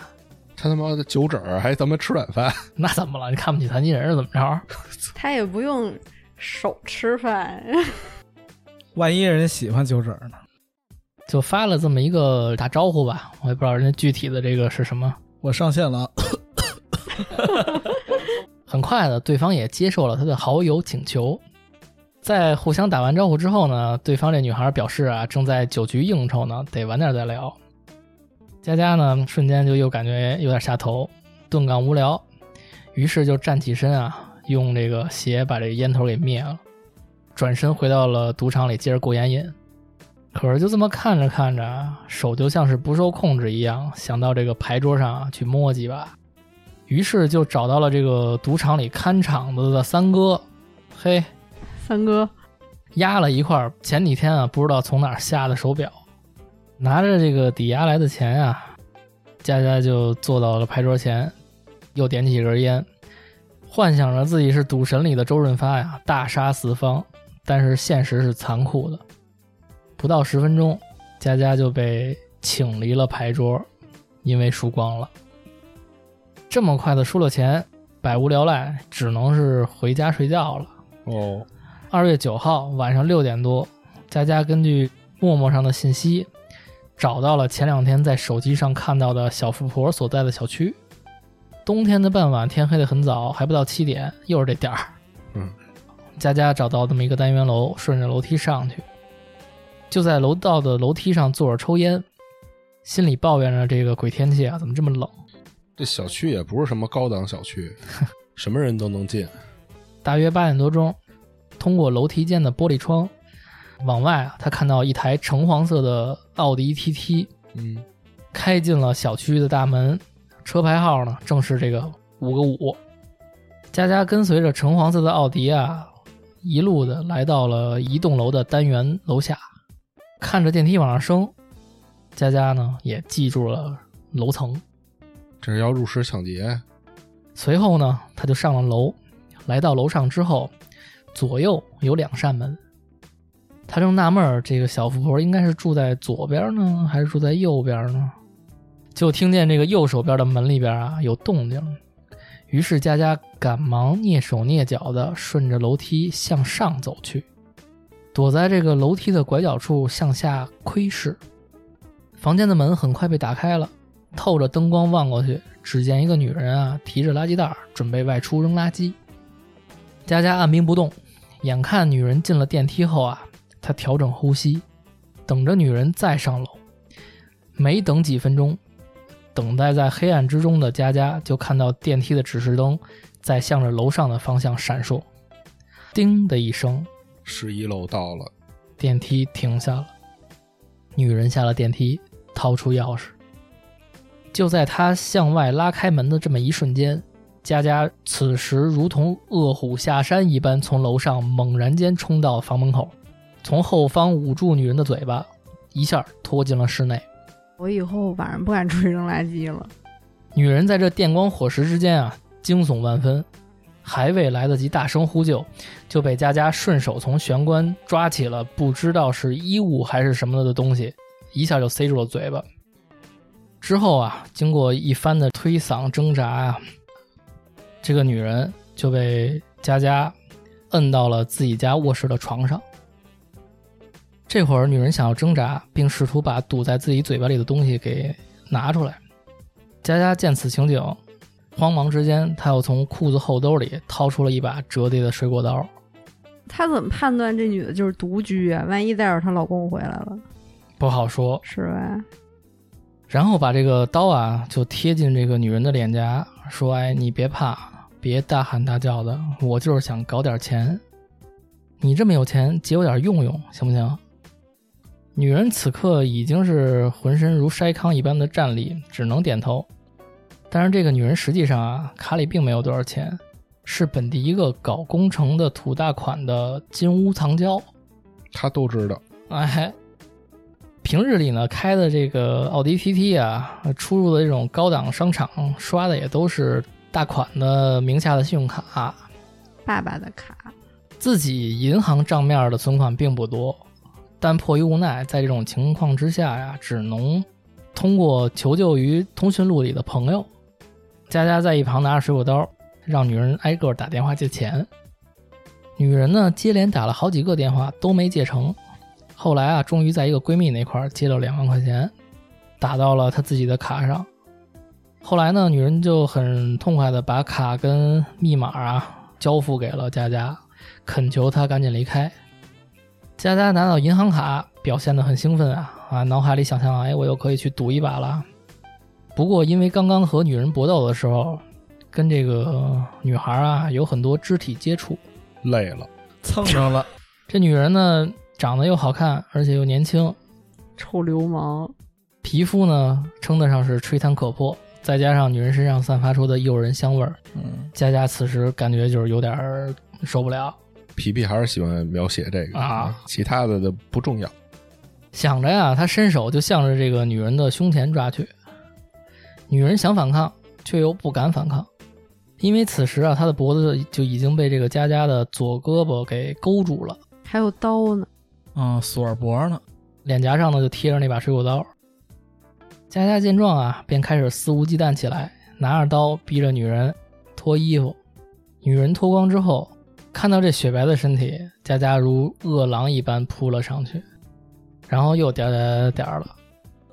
他他妈的酒疹儿还他妈吃软饭，那怎么了？你看不起残疾人是怎么着？他也不用手吃饭，万一人喜欢酒疹儿呢？就发了这么一个打招呼吧，我也不知道人家具体的这个是什么。我上线了啊，很快的，对方也接受了他的好友请求。在互相打完招呼之后呢，对方这女孩表示啊，正在酒局应酬呢，得晚点再聊。佳佳呢，瞬间就又感觉有点下头，顿感无聊，于是就站起身啊，用这个鞋把这个烟头给灭了，转身回到了赌场里接着过眼瘾。可是就这么看着看着啊，手就像是不受控制一样，想到这个牌桌上啊去摸几把。于是就找到了这个赌场里看场子的三哥，嘿，三哥，压了一块儿前几天啊不知道从哪儿下的手表，拿着这个抵押来的钱啊，佳佳就坐到了牌桌前，又点起一根烟，幻想着自己是赌神里的周润发呀，大杀四方。但是现实是残酷的，不到十分钟，佳佳就被请离了牌桌，因为输光了。这么快的输了钱，百无聊赖，只能是回家睡觉了。哦，二月九号晚上六点多，佳佳根据陌陌上的信息，找到了前两天在手机上看到的小富婆所在的小区。冬天的傍晚，天黑的很早，还不到七点，又是这点儿。嗯，佳佳找到这么一个单元楼，顺着楼梯上去，就在楼道的楼梯上坐着抽烟，心里抱怨着这个鬼天气啊，怎么这么冷？这小区也不是什么高档小区，什么人都能进。大约八点多钟，通过楼梯间的玻璃窗，往外啊，他看到一台橙黄色的奥迪 TT 嗯，开进了小区的大门，车牌号呢正是这个五个五。佳佳跟随着橙黄色的奥迪啊，一路的来到了一栋楼的单元楼下，看着电梯往上升，佳佳呢也记住了楼层。这是要入室抢劫。随后呢，他就上了楼，来到楼上之后，左右有两扇门。他正纳闷儿，这个小富婆应该是住在左边呢，还是住在右边呢？就听见这个右手边的门里边啊有动静，于是佳佳赶忙蹑手蹑脚的顺着楼梯向上走去，躲在这个楼梯的拐角处向下窥视。房间的门很快被打开了。透着灯光望过去，只见一个女人啊提着垃圾袋准备外出扔垃圾。佳佳按兵不动，眼看女人进了电梯后啊，他调整呼吸，等着女人再上楼。没等几分钟，等待在黑暗之中的佳佳就看到电梯的指示灯在向着楼上的方向闪烁，叮的一声，十一楼到了，电梯停下了。女人下了电梯，掏出钥匙。就在她向外拉开门的这么一瞬间，佳佳此时如同饿虎下山一般，从楼上猛然间冲到房门口，从后方捂住女人的嘴巴，一下拖进了室内。我以后晚上不敢出去扔垃圾了。女人在这电光火石之间啊，惊悚万分，还未来得及大声呼救，就被佳佳顺手从玄关抓起了不知道是衣物还是什么的东西，一下就塞住了嘴巴。之后啊，经过一番的推搡挣扎啊，这个女人就被佳佳摁到了自己家卧室的床上。这会儿，女人想要挣扎，并试图把堵在自己嘴巴里的东西给拿出来。佳佳见此情景，慌忙之间，她又从裤子后兜里掏出了一把折叠的水果刀。她怎么判断这女的就是独居啊？万一待会儿她老公回来了，不好说。是吧？然后把这个刀啊，就贴近这个女人的脸颊，说：“哎，你别怕，别大喊大叫的，我就是想搞点钱。你这么有钱，借我点用用，行不行？”女人此刻已经是浑身如筛糠一般的站立，只能点头。但是这个女人实际上啊，卡里并没有多少钱，是本地一个搞工程的土大款的金屋藏娇。他都知道。哎，平日里呢开的这个奥迪 TT 啊，出入的这种高档商场刷的也都是大款的名下的信用卡，爸爸的卡，自己银行账面的存款并不多，但迫于无奈，在这种情况之下呀，只能通过求救于通讯录里的朋友。佳佳在一旁拿着水果刀，让女人挨个打电话借钱。女人呢，接连打了好几个电话都没借成。后来啊，终于在一个闺蜜那块借了两万块钱，打到了她自己的卡上。后来呢，女人就很痛快的把卡跟密码啊交付给了佳佳，恳求她赶紧离开。佳佳拿到银行卡，表现得很兴奋啊啊，脑海里想象，哎，我又可以去赌一把了。不过因为刚刚和女人搏斗的时候，跟这个女孩啊有很多肢体接触，累了，蹭上了。这女人呢长得又好看，而且又年轻，臭流氓，皮肤呢称得上是吹弹可破，再加上女人身上散发出的诱人香味儿，嗯，佳佳此时感觉就是有点儿受不了，皮皮还是喜欢描写这个啊，其他的的不重要。想着呀，他伸手就向着这个女人的胸前抓去。女人想反抗，却又不敢反抗，因为此时啊，她的脖子就已经被这个佳佳的左胳膊给勾住了，还有刀呢，嗯，锁着脖呢。脸颊上呢就贴着那把水果刀。佳佳见状啊，便开始肆无忌惮起来，拿着刀逼着女人脱衣服。女人脱光之后，看到这雪白的身体，佳佳如饿狼一般扑了上去，然后又点儿点儿点了。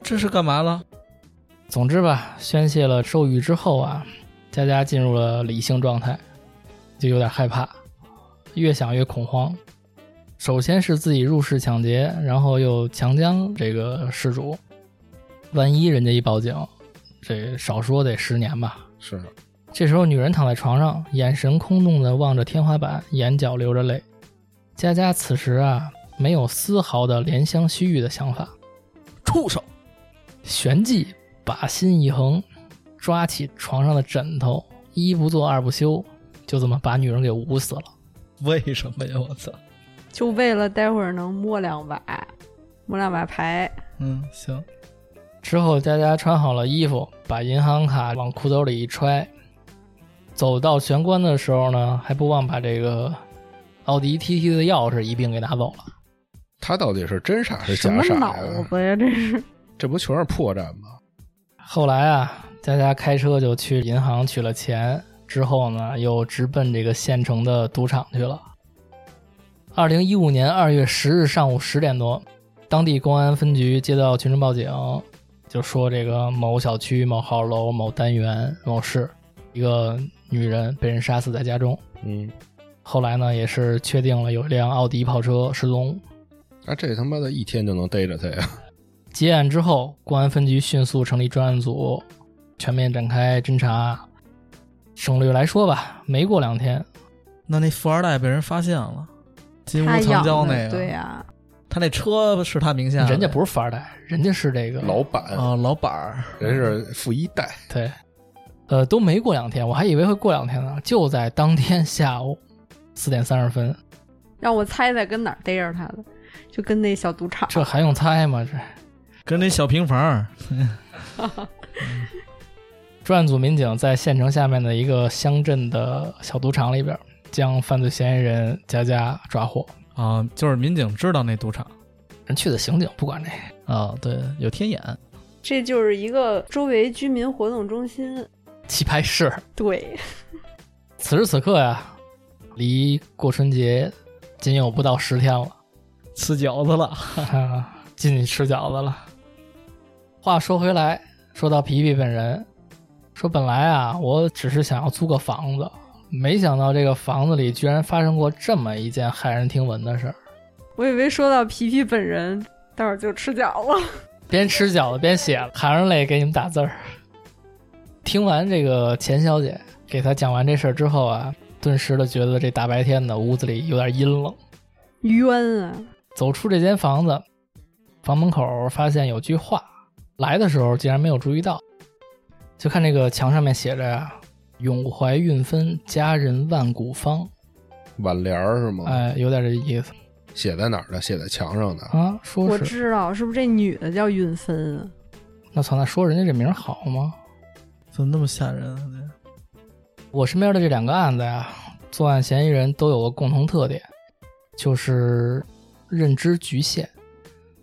这是干嘛了？总之吧，宣泄了兽欲之后啊，佳佳进入了理性状态，就有点害怕，越想越恐慌。首先是自己入室抢劫，然后又强奸这个失主，万一人家一报警，这少说得十年吧。是，这时候，女人躺在床上，眼神空洞地望着天花板，眼角流着泪。佳佳此时啊，没有丝毫的怜香惜玉的想法，畜生！旋即把心一横，抓起床上的枕头，一不做二不休，就这么把女人给捂死了。为什么呀？我操！就为了待会儿能摸两把，摸两把牌。嗯，行。之后，佳佳穿好了衣服，把银行卡往裤兜里一揣，走到玄关的时候呢，还不忘把这个奥迪 TT 的钥匙一并给拿走了。他到底是真傻是什么假傻脑呀？子呀？这是这不全是破绽吗？后来啊，佳佳开车就去银行取了钱，之后呢，又直奔这个县城的赌场去了。二零一五年二月十日上午十点多，当地公安分局接到群众报警，就说这个某小区某号楼某单元某室一个女人被人杀死在家中。嗯，后来呢，也是确定了有一辆奥迪跑车失踪。那、这他妈的一天就能逮着他呀？结案之后，公安分局迅速成立专案组，全面展开侦查。省略来说吧，没过两天，那那富二代被人发现了，金屋藏，娇那个，对呀、他那车是他名下，人家不是富二代，人家是这个。老板，啊，老板儿，人是富一代，对，呃，都没过两天，我还以为会过两天呢。就在当天 下午四点三十分，让我猜猜跟哪儿逮着他的，就跟那小赌场。这还用猜吗？这跟那小平房儿，专案组民警在县城下面的一个乡镇的小赌场里边，将犯罪嫌疑人佳佳抓获。啊，就是民警知道那赌场人去的刑警不管这个，啊，对，有天眼，这就是一个周围居民活动中心。棋牌室。对，此时此刻呀，离过春节仅有不到十天了。吃饺子了，啊，进去吃饺子了。话说回来，说到皮皮本人，说本来啊，我只是想要租个房子，没想到这个房子里居然发生过这么一件骇人听闻的事儿。我以为说到皮皮本人，待会儿就吃饺子。边吃饺子边写，含着泪给你们打字儿。听完这个钱小姐给他讲完这事儿之后啊，顿时的觉得这大白天的屋子里有点阴冷。冤啊！走出这间房子，房门口发现有句话，来的时候竟然没有注意到。就看这个墙上面写着呀：“永怀运分，佳人万古芳。挽联儿是吗？哎，有点这意思写在哪儿的？写在墙上的。啊。说是我知道，是不是这女的叫运芬啊？那操，那说人家这名好吗？怎么那么吓人啊？我身边的这两个案子呀，作案嫌疑人都有个共同特点，就是认知局限。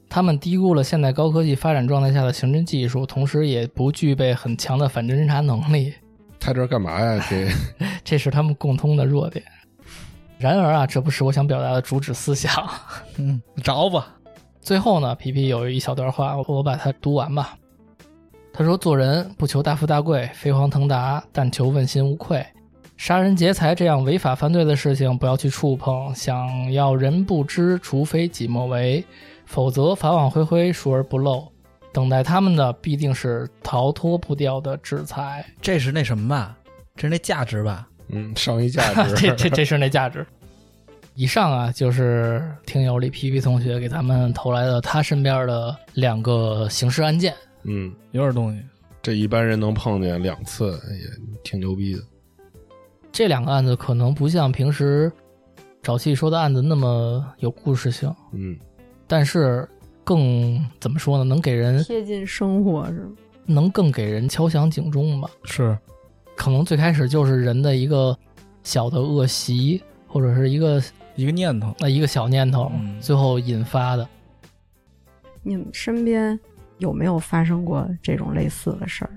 他们低估了现代高科技发展状态下的刑侦技术，同时也不具备很强的反侦查能力，他这干嘛呀？这 这是他们共通的弱点。然而啊，这不是我想表达的主旨思想。嗯，着吧。最后呢，皮皮有一小段话，我我把它读完吧。他说：“做人不求大富大贵，飞黄腾达，但求问心无愧。杀人劫财这样违法犯罪的事情，不要去触碰。想要人不知，除非己莫为，否则法网恢恢，疏而不漏。等待他们的必定是逃脱不掉的制裁。这是那什么吧？这是那价值吧？嗯，上一价值。这这这是那价值。以上啊，就是听友李皮皮同学给咱们投来的他身边的两个刑事案件。嗯，有点东西。这一般人能碰见两次也挺牛逼的。这两个案子可能不像平时沼气说的案子那么有故事性，嗯，但是更怎么说呢？能给人贴近生活是吗？能更给人敲响警钟吧。是，可能最开始就是人的一个小的恶习，或者是一个一个念头。呃一个小念头，嗯最后引发的。你们身边有没有发生过这种类似的事儿？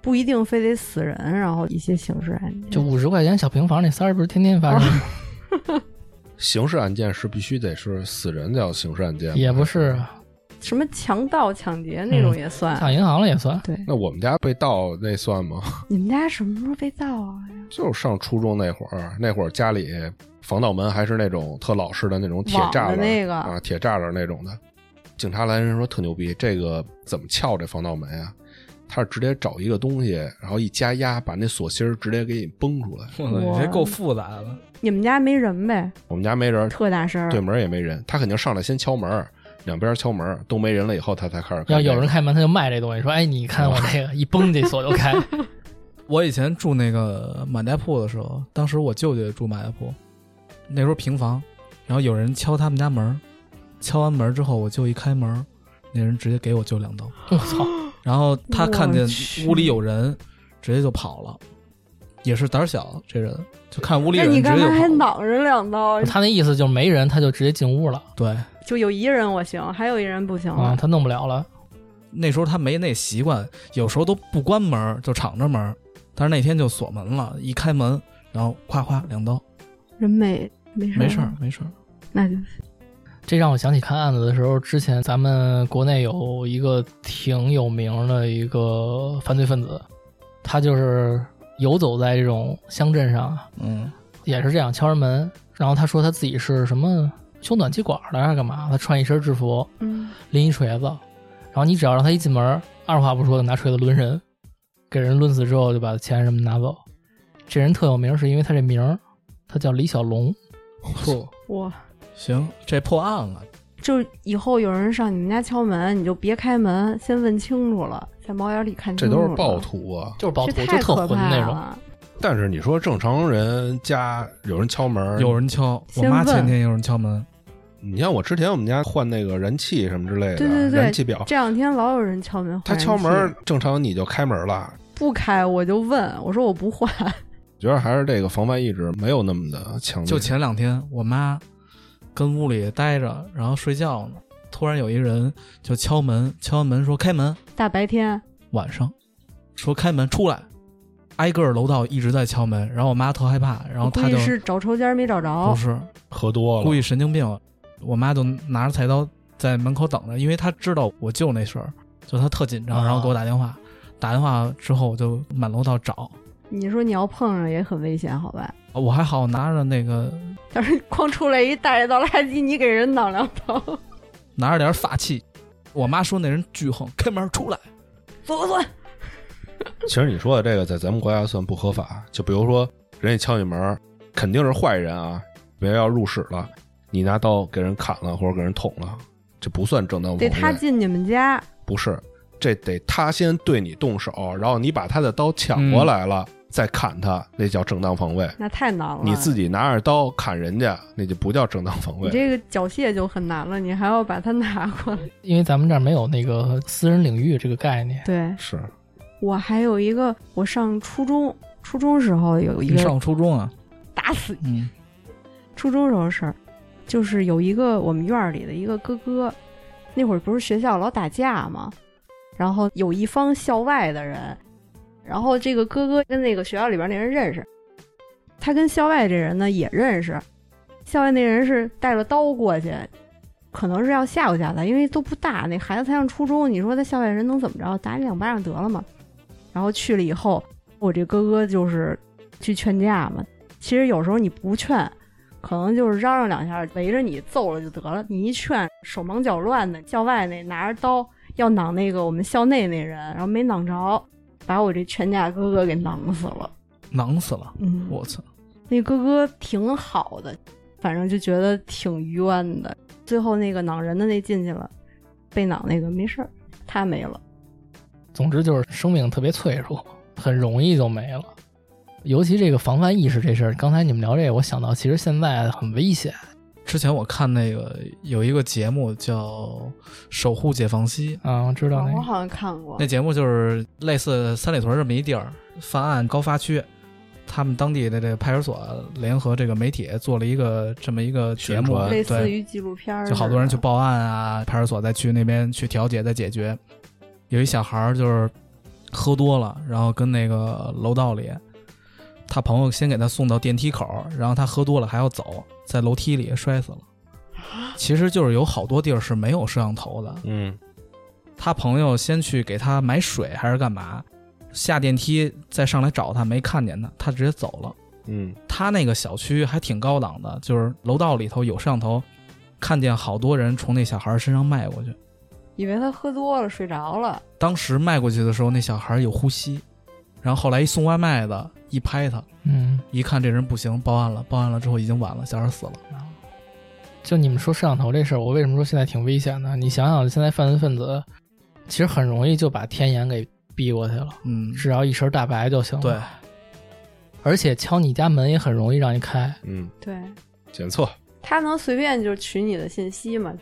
不一定非得死人，然后一些刑事案件，就五十块钱小平房那三儿，不是天天发生吗？刑事案件是必须得是死人叫刑事案件吗，也不是啊，什么强盗、抢劫那种也算。抢银行了也算。对，那我们家被盗那算吗？你们家什么时候被盗啊？就是上初中那会儿，那会儿家里防盗门还是那种特老式的那种铁栅栏的那个啊，铁栅栏那种的。警察来人说特牛逼，这个怎么撬这防盗门啊？他是直接找一个东西，然后一加压，把那锁芯儿直接给你崩出来。你这够复杂的。你们家没人呗？我们家没人，特大声儿。对门也没人，他肯定上来先敲门，两边敲门都没人了以后，他才开始干要。有人开门，他就卖这东西，说：“哎，你看我这个 一崩，这锁就开。我以前住那个满家铺的时候，当时我舅舅也住满家铺，那时候平房，然后有人敲他们家门，敲完门之后，我舅一开门，那人直接给我舅两刀，”我操！然后他看见屋里有人，直接就跑了，也是胆小，这人就看屋里那有人你干嘛还。挡着两刀？他那意思就是没人，他就直接进屋了对，就有一人我行，还有一人不行啊，了。他弄不了了。那时候他没那习惯，有时候都不关门就敞着门，但是那天就锁门了，一开门，然后咵咵两刀，人没没事没事儿，没事儿。那就这让我想起看案子的时候，之前咱们国内有一个挺有名的一个犯罪分子，他就是游走在这种乡镇上，嗯，也是这样敲人门，然后他说他自己是什么修暖气管的还是干嘛？他穿一身制服，嗯，拎一锤子，然后你只要让他一进门，二话不说就拿锤子抡人，给人抡死之后就把钱什么拿走。这人特有名，是因为他这名儿，他叫李小龙。嚯，我行，这破案了。就以后有人上你们家敲门，你就别开门，先问清楚了，在猫眼里看清楚。这都是暴徒啊！就是暴徒，就特混那种。但是你说正常人家有人敲门，有人敲，我妈前天有人敲门，你像我之前我们家换那个燃气什么之类的，对对对燃气表，这两天老有人敲门，他敲门正常你就开门了。不开，我就问我说我不换，觉得还是这个防范意识没有那么的强烈。就前两天我妈跟屋里待着，然后睡觉呢，突然有一人就敲门，敲完门说开门，大白天。晚上说开门出来，挨个儿楼道一直在敲门，然后我妈特害怕，然后她就是找抽签没找着不，是喝多了，故意神经病，我妈就拿着菜刀在门口等着，因为她知道我舅那事儿，就她特紧张，啊然后给我打电话，打电话之后我就满楼道找，你说你要碰上也很危险，好吧？我还好拿着那个要是 光出来一大爷倒垃圾，你给人挡两刀，拿着点法器，我妈说那人巨横，开门出来，走走走，其实你说的这个在咱们国家算不合法。就比如说，人家敲你门，肯定是坏人啊，别要入室了，你拿刀给人砍了或者给人捅了，这不算正当防卫得。他进你们家，不是，这得他先对你动手，然后你把他的刀抢过来了，再砍他，那叫正当防卫。那太难了。你自己拿着刀砍人家，那就不叫正当防卫。你这个缴械就很难了，你还要把它拿过来。因为咱们这儿没有那个私人领域这个概念。对是我还有一个，我上初中，初中时候有一个你上初中啊？打死你。嗯初中时候事儿，就是有一个我们院儿里的一个哥哥，那会儿不是学校老打架嘛，然后有一方校外的人，然后这个哥哥跟那个学校里边那人认识，他跟校外这人呢也认识，校外那人是带着刀过去，可能是要吓唬吓唬他，因为都不大，那孩子才上初中，你说他校外人能怎么着？打你两巴掌得了嘛。然后去了以后，我这哥哥就是去劝架嘛。其实有时候你不劝，可能就是嚷嚷两下，围着你揍了就得了。你一劝，手忙脚乱的，校外那拿着刀要攮那个我们校内那人，然后没攮着，把我这全家哥哥给囊死了。囊死了！嗯，我操！那哥哥挺好的，反正就觉得挺冤的。最后那个囊人的那进去了，被囊那个没事儿，他没了。总之就是生命特别脆弱，很容易就没了。尤其这个防范意识这事儿，刚才你们聊这个，我想到其实现在很危险。之前我看那个有一个节目叫《守护解放西》，啊，我知道那个，我好像看过。那，节目就是类似三里屯这么一地儿，犯案高发区，他们当地的这个派出所联合这个媒体做了一个这么一个节目，类似，于纪录片儿，就好多人去报案啊，派出所再去那边去调解再解决。有一小孩儿就是喝多了，然后跟那个楼道里，他朋友先给他送到电梯口，然后他喝多了还要走，在楼梯里摔死了。其实就是有好多地儿是没有摄像头的，嗯，他朋友先去给他买水还是干嘛，下电梯再上来找他，没看见他，他直接走了。嗯，他那个小区还挺高档的，就是楼道里头有摄像头，看见好多人从那小孩身上迈过去。以为他喝多了睡着了，当时迈过去的时候，那小孩有呼吸，然后后来一送外卖的一拍他，嗯，一看这人不行，报案了。报案了之后已经晚了，小孩死了。就你们说摄像头这事儿，我为什么说现在挺危险的？你想想，现在犯罪分子其实很容易就把天眼给逼过去了，嗯，只要一身大白就行了。对，而且敲你家门也很容易让你开。嗯，对检测，他能随便就取你的信息嘛？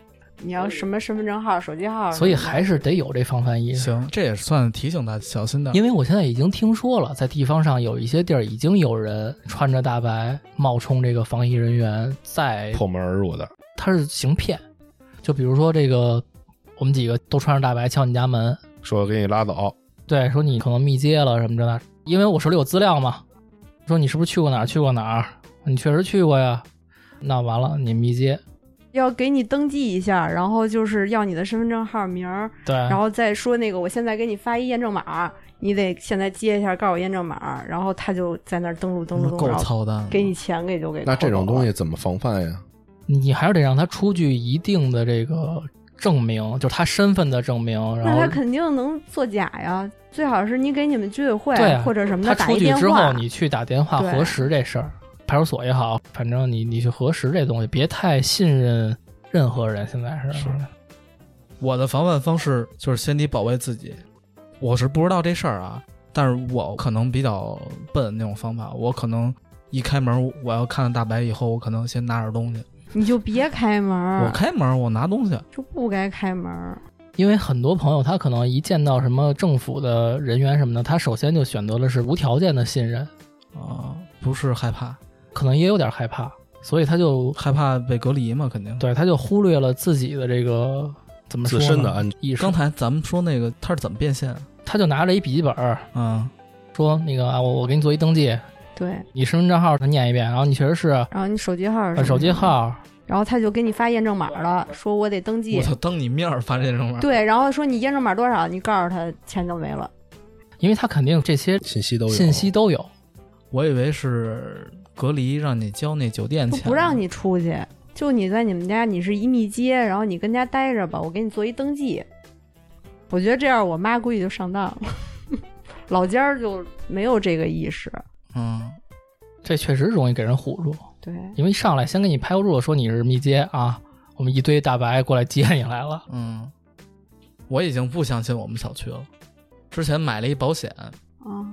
你要什么身份证号、手机号所以还是得有这防范意识。行，这也算提醒他小心点。因为我现在已经听说了，在地方上有一些地儿已经有人穿着大白冒充这个防疫人员，在破门而入的，他是行骗。就比如说这个，我们几个都穿着大白敲你家门，说给你拉走，对，说你可能密接了什么的，因为我手里有资料嘛，说你是不是去过哪儿去过哪儿？你确实去过呀，那完了你密接，要给你登记一下，然后就是要你的身份证号、名儿，对，然后再说那个我现在给你发一验证码，你得现在接一下，告诉我验证码，然后他就在那儿登录登录登录，够操蛋，给你钱给就给。那这种东西，怎么防范呀？你还是得让他出具一定的这个证明，就是他身份的证明，然后那他肯定能作假呀。最好是你给你们居委会或者什么他的打一电出去之后，你去打电话核实这事儿，派出所也好，反正你你去核实这东西，别太信任任何人。现在是是我的防范方式就是先得保卫自己。我是不知道这事儿啊，但是我可能比较笨那种方法，我可能一开门我要看到大白以后，我可能先拿点东西。你就别开门，我开门，我拿东西。就不该开门。因为很多朋友他可能一见到什么政府的人员什么的，他首先就选择的是无条件的信任，啊、不是害怕，可能也有点害怕，所以他就害怕被隔离嘛，肯定。对他就忽略了自己的这个怎么说自呢身的安意识。刚才咱们说那个他是怎么变现？他就拿着一笔记本儿嗯，说那个啊，我我给你做一登记，对，你身份证号他念一遍，然后你确实是然后你手机号是呃手机，号，然后他就给你发验证码了，说我得登记我。操，当你面儿发验证码。对，然后说你验证码多少，你告诉他钱就没了。因为他肯定这些信息都有，信息都有。我以为是隔离，让你交那酒店钱，就不让你出去，就你在你们家，你是一密接，然后你跟家待着吧，我给你做一登记。我觉得这样，我妈估计就上当了。老家儿就没有这个意识，嗯，这确实容易给人唬住，对，因为一上来先给你拍个住，说你是密接啊，我们一堆大白过来接你来了。嗯，我已经不相信我们小区了。之前买了一保险，啊，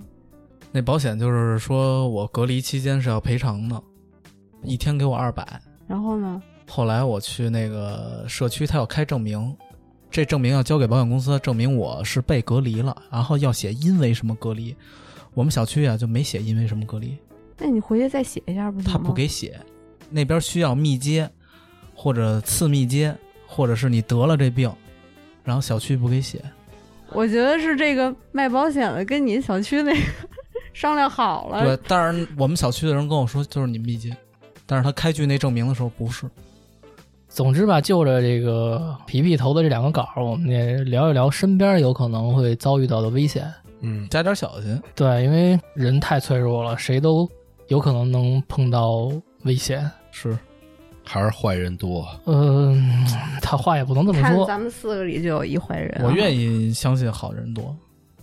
那保险就是说我隔离期间是要赔偿的，一天给我二百。然后呢？后来我去那个社区，他要开证明，这证明要交给保险公司，证明我是被隔离了，然后要写因为什么隔离。我们小区啊就没写因为什么隔离，那你回去再写一下不行他？不给写，那边需要密接或者次密接，或者是你得了这病，然后小区不给写。我觉得是这个卖保险的跟你小区那个商量好了，对，但是我们小区的人跟我说就是你密接，但是他开具那证明的时候不是。总之吧，就着这个皮皮投的这两个稿儿，我们也聊一聊身边有可能会遭遇到的危险。嗯，加点小心，对，因为人太脆弱了，谁都有可能能碰到危险。是还是坏人多。嗯、他话也不能这么说。咱们四个里就有一坏人啊。我愿意相信好人多。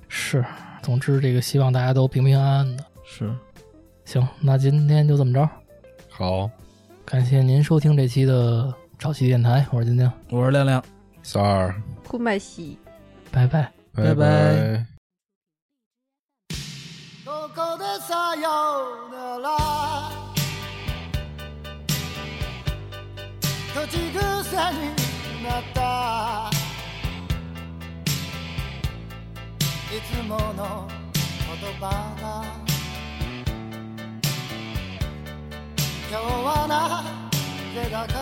是，总之这个希望大家都平平安安的。是，行，那今天就这么着，好，感谢您收听这期的早期电台，我是晶晶，我是亮亮，三儿，库麦西。拜拜。拜拜拜。ここでさよなら口癖になった いつもの言葉が今日はなぜだか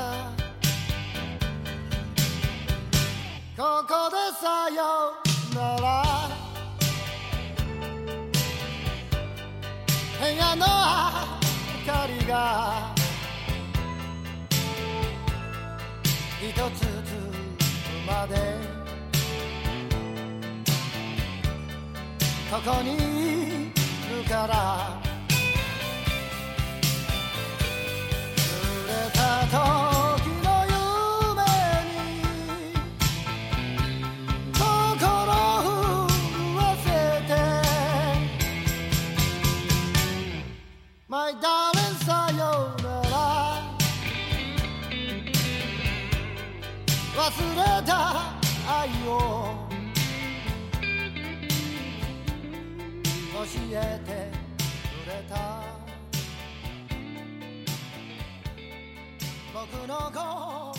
ここでさよなら部屋の明かりが一つずつまでここにいるから。濡れた時の夢に心を震わせて。My darling さよなら。忘れた愛を。えてくれた。僕の声